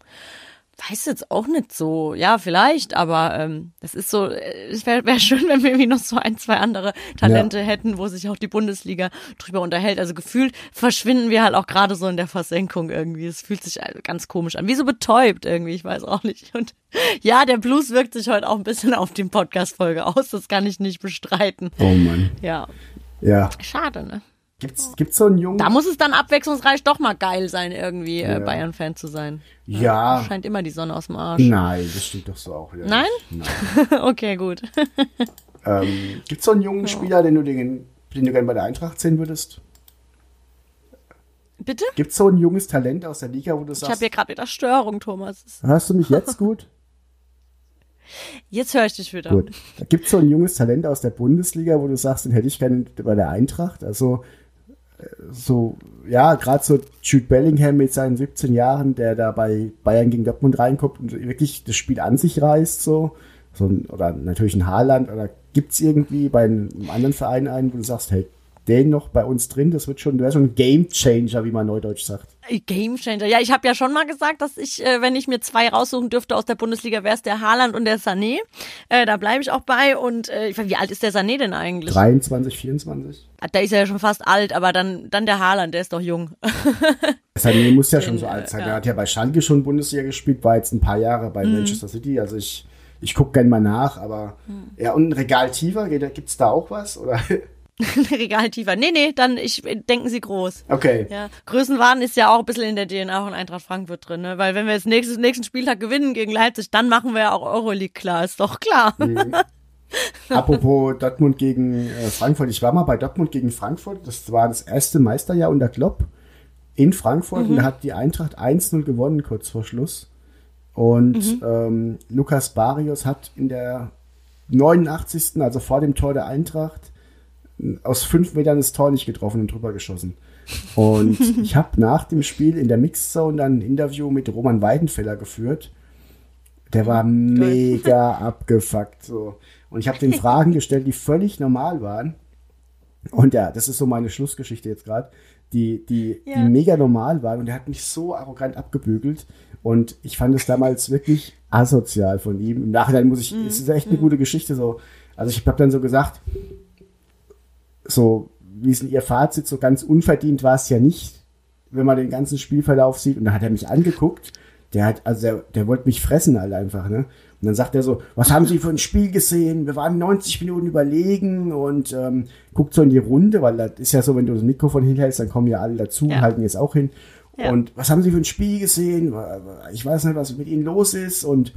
weiß jetzt auch nicht so. Ja, vielleicht, aber ähm, das ist so, äh, es wäre wär schön, (laughs) wenn wir irgendwie noch so ein, zwei andere Talente hätten, wo sich auch die Bundesliga drüber unterhält. Also gefühlt verschwinden wir halt auch gerade so in der Versenkung irgendwie. Es fühlt sich also ganz komisch an. Wie so betäubt irgendwie, ich weiß auch nicht. Und (laughs) ja, der Blues wirkt sich heute auch ein bisschen auf die Podcast-Folge aus. Das kann ich nicht bestreiten. oh Mann. Ja, Ja. schade, ne? Gibt's, gibt's so einen Jungen? Da muss es dann abwechslungsreich doch mal geil sein, irgendwie Ja. äh, Bayern-Fan zu sein. ja. Scheint immer die Sonne aus dem Arsch. Nein, das stimmt doch so auch wieder. Nein? Nein. (laughs) okay, gut. (laughs) ähm, gibt's so einen jungen Spieler, den du, den, den du gerne bei der Eintracht sehen würdest? Bitte? Gibt's so ein junges Talent aus der Liga, wo du Ich habe sagst, hier gerade wieder Störung, Thomas. hörst du mich jetzt gut? Jetzt höre ich dich wieder. Gut. Da gibt es so ein junges Talent aus der Bundesliga, wo du sagst, den hätte ich gerne bei der Eintracht. Also äh, so, ja, gerade so Jude Bellingham mit seinen 17 Jahren, der da bei Bayern gegen Dortmund reinkommt und wirklich das Spiel an sich reißt, so. so oder natürlich ein Haaland, oder gibt es irgendwie bei einem anderen Verein einen, wo du sagst, hey, den noch bei uns drin, das wird schon, du wärst schon ein Game Changer, wie man neudeutsch sagt. Game Changer. Ja, ich habe ja schon mal gesagt, dass ich, äh, wenn ich mir zwei raussuchen dürfte aus der Bundesliga, wäre es der Haaland und der Sané. Äh, da bleibe ich auch bei. Und äh, wie alt ist der Sané denn eigentlich? 23, 24? Ah, Der ist ja schon fast alt, aber dann, dann der Haaland, der ist doch jung. (laughs) Sané muss ja schon so alt sein. äh, Er ja. hat ja bei Schalke schon Bundesliga gespielt, war jetzt ein paar Jahre bei Mhm. Manchester City. Also ich, ich gucke gerne mal nach, aber Mhm. ja, und ein Regal tiefer, gibt es da auch was? Oder? (laughs) (laughs) Regal tiefer. Nee, nee, dann ich, denken Sie groß. Okay. Ja, Größenwahn ist ja auch ein bisschen in der DNA von Eintracht Frankfurt drin, ne? Weil wenn wir jetzt nächstes, nächsten Spieltag gewinnen gegen Leipzig, dann machen wir ja auch Euroleague klar, ist doch klar. Mhm. (laughs) Apropos Dortmund gegen äh, Frankfurt. Ich war mal bei Dortmund gegen Frankfurt. Das war das erste Meisterjahr unter Klopp in Frankfurt. Mhm. Und da hat die Eintracht 1-0 gewonnen, kurz vor Schluss. Und Mhm. ähm, Lukas Barrios hat in der 89. also vor dem Tor der Eintracht, aus fünf Metern das Tor nicht getroffen und drüber geschossen. Und (laughs) ich habe nach dem Spiel in der Mixzone dann ein Interview mit Roman Weidenfeller geführt. Der war mega (laughs) abgefuckt. So. Und ich habe den Fragen gestellt, die völlig normal waren. Und ja, das ist so meine Schlussgeschichte jetzt gerade, die, die, Ja. die mega normal waren. Und er hat mich so arrogant abgebügelt. Und ich fand es damals wirklich asozial von ihm. Im Nachhinein muss ich, es ist echt eine gute Geschichte so. Also ich habe dann so gesagt, so, wie ist denn Ihr Fazit? So ganz unverdient war es ja nicht, wenn man den ganzen Spielverlauf sieht. Und dann hat er mich angeguckt. Der hat, also der, der wollte mich fressen halt einfach, ne? Und dann sagt er so, was haben Sie für ein Spiel gesehen? Wir waren 90 Minuten überlegen und ähm, guckt so in die Runde, weil das ist ja so, wenn du das Mikrofon hinhältst, dann kommen ja alle dazu Ja. und halten jetzt auch hin. Ja. Und was haben Sie für ein Spiel gesehen? Ich weiß nicht, was mit Ihnen los ist. Und,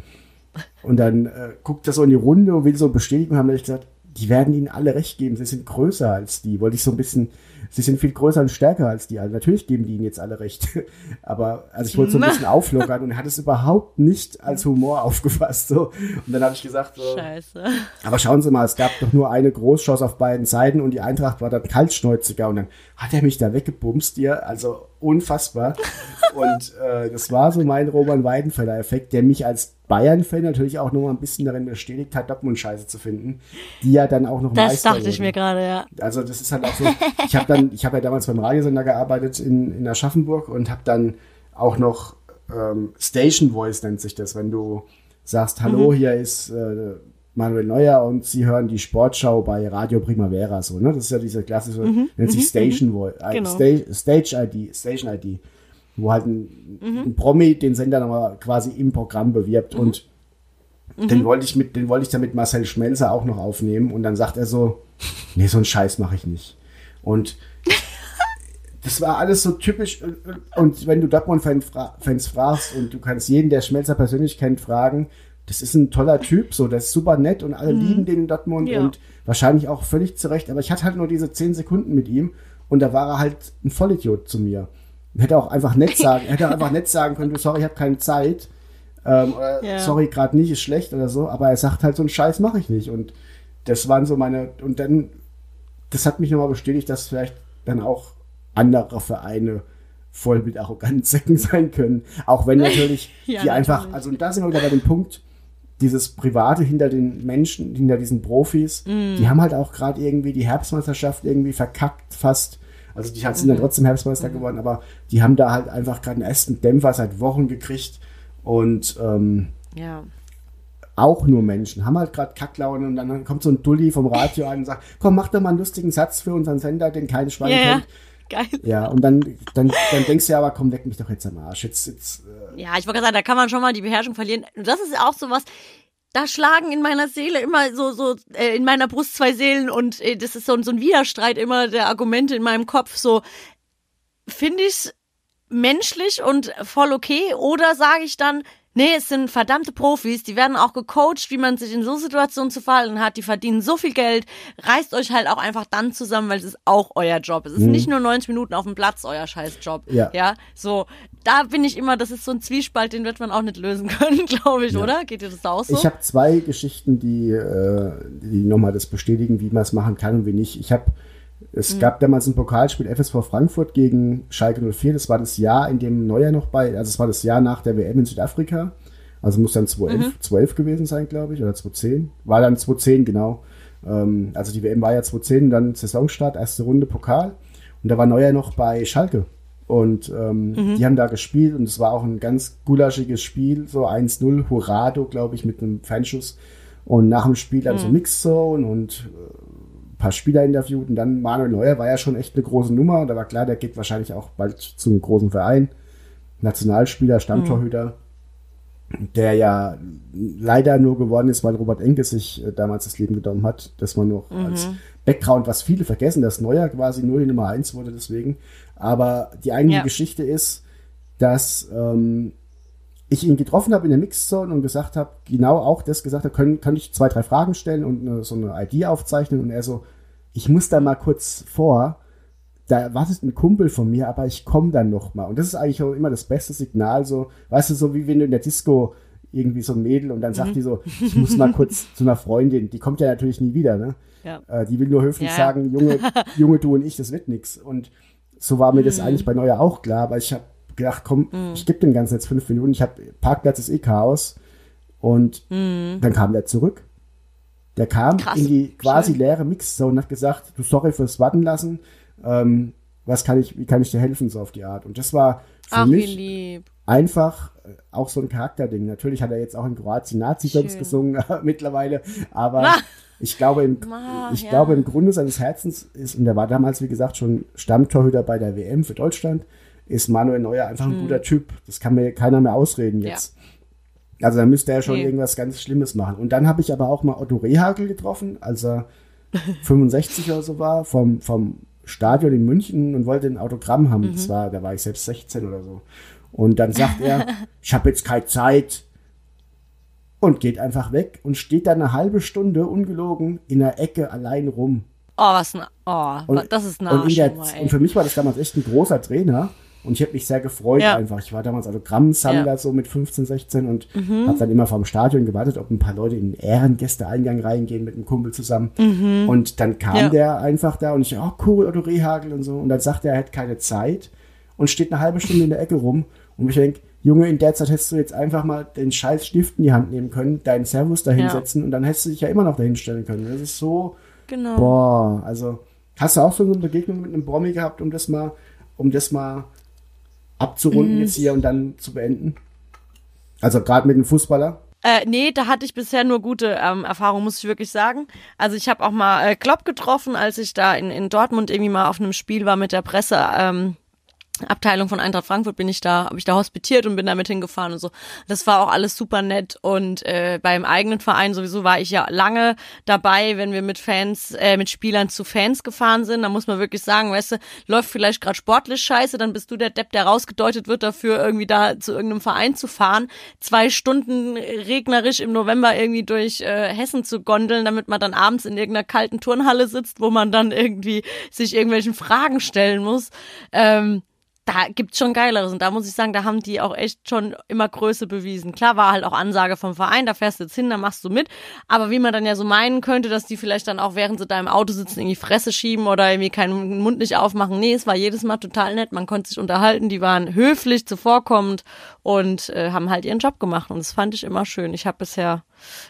und dann äh, guckt er so in die Runde und will so bestätigen, haben wir gesagt, die werden ihnen alle recht geben. Sie sind größer als die. Wollte ich so ein bisschen, sie sind viel größer und stärker als die. Also natürlich geben die ihnen jetzt alle recht. (laughs) Aber also ich wollte so ein bisschen auflockern und er hat es überhaupt nicht als Humor aufgefasst. So. Und dann habe ich gesagt, so, Scheiße. aber schauen Sie mal, es gab doch nur eine Großchance auf beiden Seiten und die Eintracht war dann kaltschnäuziger und dann hat er mich da weggebumst, ihr, also unfassbar. (laughs) und äh, das war so mein Roman Weidenfeller-Effekt, der mich als Bayern-Fan natürlich auch noch mal ein bisschen darin bestätigt hat, Dortmund-Scheiße zu finden, die ja dann auch noch Das Meister dachte ich wurden. mir gerade, ja. Also das ist halt auch so. Ich habe dann, ich habe ja damals beim Radiosender gearbeitet in, in Aschaffenburg und habe dann auch noch ähm, Station Voice nennt sich das, wenn du sagst, hallo, Mhm. hier ist äh, Manuel Neuer und Sie hören die Sportschau bei Radio Primavera, so, ne? Das ist ja diese klassische, nennt sich Station Voice, äh, Mhm. Genau. Sta Stage ID, Station ID, wo halt ein, Mhm. ein Promi den Sender nochmal quasi im Programm bewirbt und Mhm. den wollte ich mit, den wollte ich dann mit Marcel Schmelzer auch noch aufnehmen und dann sagt er so, nee, so einen Scheiß mache ich nicht. Und das war alles so typisch. Und wenn du Dortmund-Fans fra Fans fragst und du kannst jeden, der Schmelzer persönlich kennt, fragen, das ist ein toller Typ, so, der ist super nett und alle lieben den in Dortmund Ja. und wahrscheinlich auch völlig zurecht. Aber ich hatte halt nur diese zehn Sekunden mit ihm und da war er halt ein Vollidiot zu mir. Hätte auch einfach nett sagen, (laughs) hätte auch einfach nett sagen können, du, sorry, ich habe keine Zeit. Ähm, oder, Ja. Sorry, gerade nicht, ist schlecht oder so, aber er sagt halt, so einen Scheiß mache ich nicht. Und das waren so meine, und dann, das hat mich nochmal bestätigt, dass vielleicht dann auch andere Vereine voll mit arroganten Säcken sein können. Auch wenn (laughs) natürlich Ja, die einfach, natürlich. also und da sind wir wieder bei dem Punkt, dieses Private hinter den Menschen, hinter diesen Profis, Mm. die haben halt auch gerade irgendwie die Herbstmeisterschaft irgendwie verkackt fast. Also die sind Mhm. dann trotzdem Herbstmeister geworden, aber die haben da halt einfach gerade einen ersten Dämpfer seit Wochen gekriegt und ähm, Ja. Auch nur Menschen, haben halt gerade Kacklaune und dann kommt so ein Dulli vom Radio an und sagt, komm, mach doch mal einen lustigen Satz für unseren Sender, den kein Schwein ja. kennt. Geil. Ja, und dann, dann, dann denkst du ja aber, komm, leck mich doch jetzt am Arsch. Jetzt, jetzt, äh, Ja, ich wollte gerade sagen, da kann man schon mal die Beherrschung verlieren. Und das ist auch so was, da schlagen in meiner Seele immer so, so, äh, in meiner Brust zwei Seelen und äh, das ist so, ein- so ein Widerstreit immer der Argumente in meinem Kopf. So, finde ich menschlich und voll okay oder sage ich dann, nee, es sind verdammte Profis, die werden auch gecoacht, wie man sich in so Situationen zu verhalten hat, die verdienen so viel Geld, reißt euch halt auch einfach dann zusammen, weil es ist auch euer Job. Es ist nicht nur 90 Minuten auf dem Platz euer Scheißjob. Ja. ja, so, da bin ich immer, das ist so ein Zwiespalt, den wird man auch nicht lösen (laughs) können, glaube ich, oder? Geht dir das auch so? Ich habe zwei Geschichten, die, äh, die nochmal das bestätigen, wie man es machen kann und wie nicht. Ich habe, es gab damals ein Pokalspiel FSV Frankfurt gegen Schalke 04. Das war das Jahr, in dem Neuer noch bei, also es war das Jahr nach der WM in Südafrika. Also muss dann 2011, 12 gewesen sein, glaube ich, oder 2010. War dann 2010, genau. Ähm, also die WM war ja 2010, dann Saisonstart, erste Runde Pokal. Und da war Neuer noch bei Schalke. Und ähm, die haben da gespielt und es war auch ein ganz gulaschiges Spiel, so 1-0, Hurrado, glaube ich, mit einem Fanschuss. Und nach dem Spiel dann so Mixzone und äh, paar Spieler interviewt. Und dann Manuel Neuer war ja schon echt eine große Nummer. Und da war klar, der geht wahrscheinlich auch bald zum großen Verein. Nationalspieler, Stammtorhüter, der ja leider nur geworden ist, weil Robert Enke sich äh, damals das Leben genommen hat. Das man noch als Background, was viele vergessen, dass Neuer quasi nur die Nummer eins wurde deswegen. Aber die eigentliche Ja. Geschichte ist, dass ähm, ich ihn getroffen habe in der Mixzone und gesagt habe, genau auch das gesagt habe, können, kann ich zwei, drei Fragen stellen und eine, so eine ID aufzeichnen und er so, ich muss da mal kurz vor, da wartet ein Kumpel von mir, aber ich komme dann noch mal. Und das ist eigentlich auch immer das beste Signal, so, weißt du, so wie wenn du in der Disco irgendwie so ein Mädel und dann Mhm. sagt die so, ich muss mal kurz zu einer Freundin, die kommt ja natürlich nie wieder, ne? Ja. Äh, die will nur höflich Ja. sagen, Junge, Junge, du und ich, das wird nix. Und so war mir das Mhm. eigentlich bei Neuer auch klar, aber ich habe gedacht, komm, ich gebe dem Ganzen jetzt fünf Minuten, ich habe Parkplatz ist eh Chaos und dann kam der zurück. Der kam Mhm. Krass. in die quasi Schön. leere Mixzone und hat gesagt, du sorry fürs Warten lassen, ähm, was kann ich, wie kann ich dir helfen, so auf die Art. Und das war für Ach, mich einfach äh, auch so ein Charakterding. Natürlich hat er jetzt auch in Kroatien Nazi-Songs gesungen (laughs) mittlerweile, aber Ah. ich glaube, im, Ah, ich ja. glaube im Grunde seines Herzens ist, und er war damals, wie gesagt, schon Stammtorhüter bei der WM für Deutschland, ist Manuel Neuer einfach ein Hm. guter Typ. Das kann mir keiner mehr ausreden jetzt. Also da müsste er schon Nee. irgendwas ganz Schlimmes machen. Und dann habe ich aber auch mal Otto Rehagel getroffen, als er (laughs) 65 oder so war, vom, vom Stadion in München und wollte ein Autogramm haben. Mhm. Das war, da war ich selbst 16 oder so. Und dann sagt er, (laughs) ich habe jetzt keine Zeit und geht einfach weg und steht dann eine halbe Stunde ungelogen in der Ecke allein rum. Oh, was ein, oh, Und, das ist ein und, der, und für mich war das damals echt ein großer Trainer. Und ich habe mich sehr gefreut Ja. einfach. Ich war damals Autogrammsammler Ja. Mhm. so mit 15, 16 und habe dann immer vorm Stadion gewartet, ob ein paar Leute in den Ehrengästeeingang reingehen mit einem Kumpel zusammen. Und dann kam Mhm. Ja. der einfach da und ich, oh cool, Otto Rehagel und so. Und dann sagt er, er hat keine Zeit und steht eine halbe Stunde in der Ecke rum. Und ich denke, Junge, in der Zeit hättest du jetzt einfach mal den scheiß Stift in die Hand nehmen können, deinen Servus da hinsetzen und dann hättest du dich ja immer noch dahin stellen können. Das ist so, Genau. Boah, also hast du auch so eine Begegnung mit einem Promi gehabt, um das mal, um das mal abzurunden jetzt hier und dann zu beenden? Also gerade mit einem Fußballer? Äh, nee, da hatte ich bisher nur gute ähm, Erfahrungen, muss ich wirklich sagen. Also ich habe auch mal äh, Klopp getroffen, als ich da in, in Dortmund irgendwie mal auf einem Spiel war mit der Presse. Ähm, Abteilung von Eintracht Frankfurt bin ich da, habe ich da hospitiert und bin damit hingefahren und so. Das war auch alles super nett und äh, beim eigenen Verein sowieso war ich ja lange dabei, wenn wir mit Fans, äh, mit Spielern zu Fans gefahren sind. Da muss man wirklich sagen, weißt du, läuft vielleicht gerade sportlich scheiße, dann bist du der Depp, der rausgedeutet wird dafür, irgendwie da zu irgendeinem Verein zu fahren, zwei Stunden regnerisch im November irgendwie durch äh, Hessen zu gondeln, damit man dann abends in irgendeiner kalten Turnhalle sitzt, wo man dann irgendwie sich irgendwelchen Fragen stellen muss. Ähm, da gibt's schon Geileres. Und da muss ich sagen, da haben die auch echt schon immer Größe bewiesen. Klar war halt auch Ansage vom Verein, da fährst du jetzt hin, da machst du mit. Aber wie man dann ja so meinen könnte, dass die vielleicht dann auch während sie da im Auto sitzen, irgendwie Fresse schieben oder irgendwie keinen Mund nicht aufmachen. Nee, es war jedes Mal total nett. Man konnte sich unterhalten, die waren höflich, zuvorkommend und äh, haben halt ihren Job gemacht. Und das fand ich immer schön. Ich habe bisher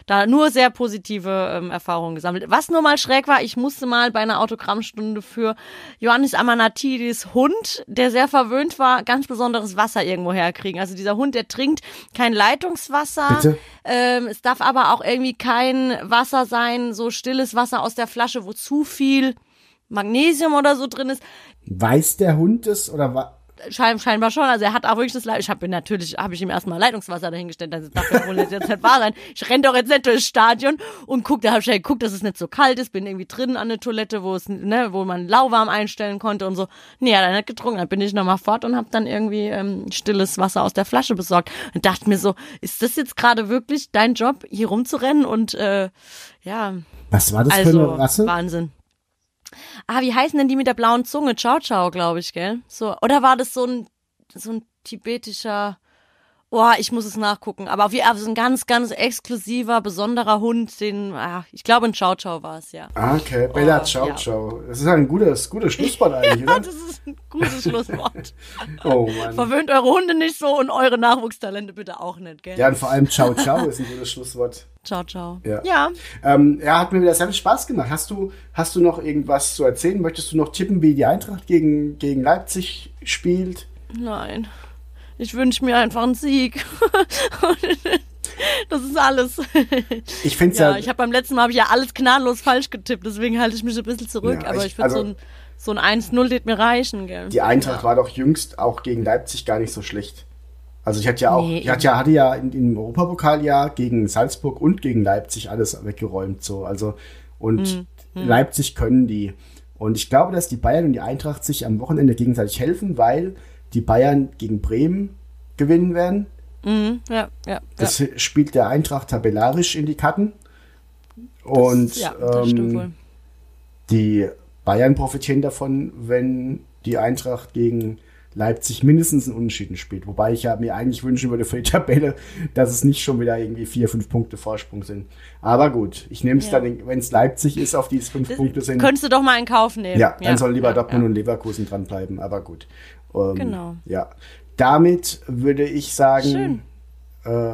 da nur sehr positive ähm, Erfahrungen gesammelt. Was nur mal schräg war, ich musste mal bei einer Autogrammstunde für Johannes Amanatidis Hund, der sehr verwöhnt war, ganz besonderes Wasser irgendwo herkriegen. Also dieser Hund, der trinkt kein Leitungswasser. Bitte? Ähm, es darf aber auch irgendwie kein Wasser sein, so stilles Wasser aus der Flasche, wo zu viel Magnesium oder so drin ist. Weiß der Hund es oder Schein, scheinbar schon. Also er hat auch wirklich das Leid. Ich habe natürlich, habe ich ihm erstmal Leitungswasser dahingestellt. Das darf ja wohl jetzt nicht wahr sein. Ich renn doch jetzt nicht durchs Stadion und guck, da habe ich ja geguckt, dass es nicht so kalt ist. Bin irgendwie drin an der Toilette, wo es, ne, wo man lauwarm einstellen konnte und so. Nee, hat er nicht getrunken. Dann bin ich nochmal fort und habe dann irgendwie ähm, stilles Wasser aus der Flasche besorgt und dachte mir so, ist das jetzt gerade wirklich dein Job, hier rumzurennen und äh, ja, Was war das also für eine Rasse? Wahnsinn. Ah, wie heißen denn die mit der blauen Zunge? Ciao Ciao, glaube ich, gell? So, oder war das so ein so ein tibetischer Oh, ich muss es nachgucken. Aber wie also ein ganz, ganz exklusiver, besonderer Hund, den, ah, ich glaube, ein Ciao Ciao war es, ja. Ah, okay, Bella Oh, Ciao ja. Ciao. Das ist ein gutes, gutes (laughs) Schlusswort eigentlich, Ja, oder? das ist ein gutes Schlusswort. (laughs) Oh Mann. Verwöhnt eure Hunde nicht so und eure Nachwuchstalente bitte auch nicht, gell? Ja, und vor allem Ciao Ciao ist ein gutes Schlusswort. Ciao, ciao. Ja. ja. Ähm, ja, hat mir wieder sehr viel Spaß gemacht. Hast du, hast du noch irgendwas zu erzählen? Möchtest du noch tippen, wie die Eintracht gegen, gegen Leipzig spielt? Nein. Ich wünsche mir einfach einen Sieg. (laughs) das ist alles. Ich finde es Ja, ja, ich habe beim letzten Mal habe ich ja alles gnadenlos falsch getippt, deswegen halte ich mich ein bisschen zurück. Ja, aber ich- ich, finde also- so ein so ein 1-0 wird mir reichen, gell? die Eintracht war doch jüngst auch gegen Leipzig gar nicht so schlecht. Also ich hatte ja auch, Nee, ich hatte ja, hatte ja in, im Europapokal ja gegen Salzburg und gegen Leipzig alles weggeräumt so. Also und Mhm. Leipzig können die. Und ich glaube, dass die Bayern und die Eintracht sich am Wochenende gegenseitig helfen, weil die Bayern gegen Bremen gewinnen werden. Mhm, ja, ja. Das spielt der Eintracht tabellarisch in die Karten. Und ja, das ähm, die Bayern profitieren davon, wenn die Eintracht gegen Leipzig mindestens einen Unentschieden spielt. Wobei ich ja mir eigentlich wünschen würde für die Tabelle, dass es nicht schon wieder irgendwie vier, fünf Punkte Vorsprung sind. Aber gut, ich nehme es Ja. dann, wenn es Leipzig ist, auf die es fünf Punkte sind. Könntest du doch mal in Kauf nehmen. Ja, dann soll lieber ja, Dortmund ja. und Leverkusen dranbleiben, aber gut. Ähm, Genau. Ja. Damit würde ich sagen, äh,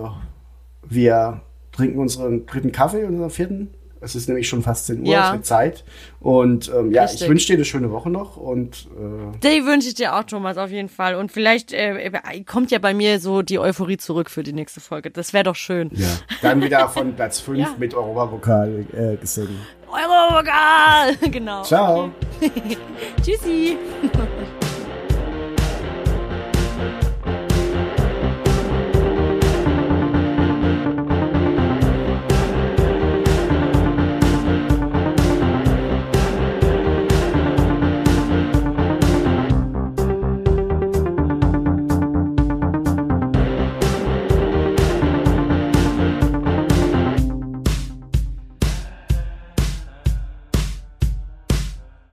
wir trinken unseren dritten Kaffee, unseren vierten. Es ist nämlich schon fast 10 Uhr, Ja. es wird Zeit. Und ähm, ja, ich Richtig. wünsche dir eine schöne Woche noch und äh, Die wünsche ich dir auch, Thomas, auf jeden Fall. Und vielleicht äh, kommt ja bei mir so die Euphorie zurück für die nächste Folge. Das wäre doch schön. ja, dann wieder von (laughs) Platz 5 Ja. mit Europapokal äh, gesungen. Europokal! (laughs) genau. Ciao. (laughs) Tschüssi.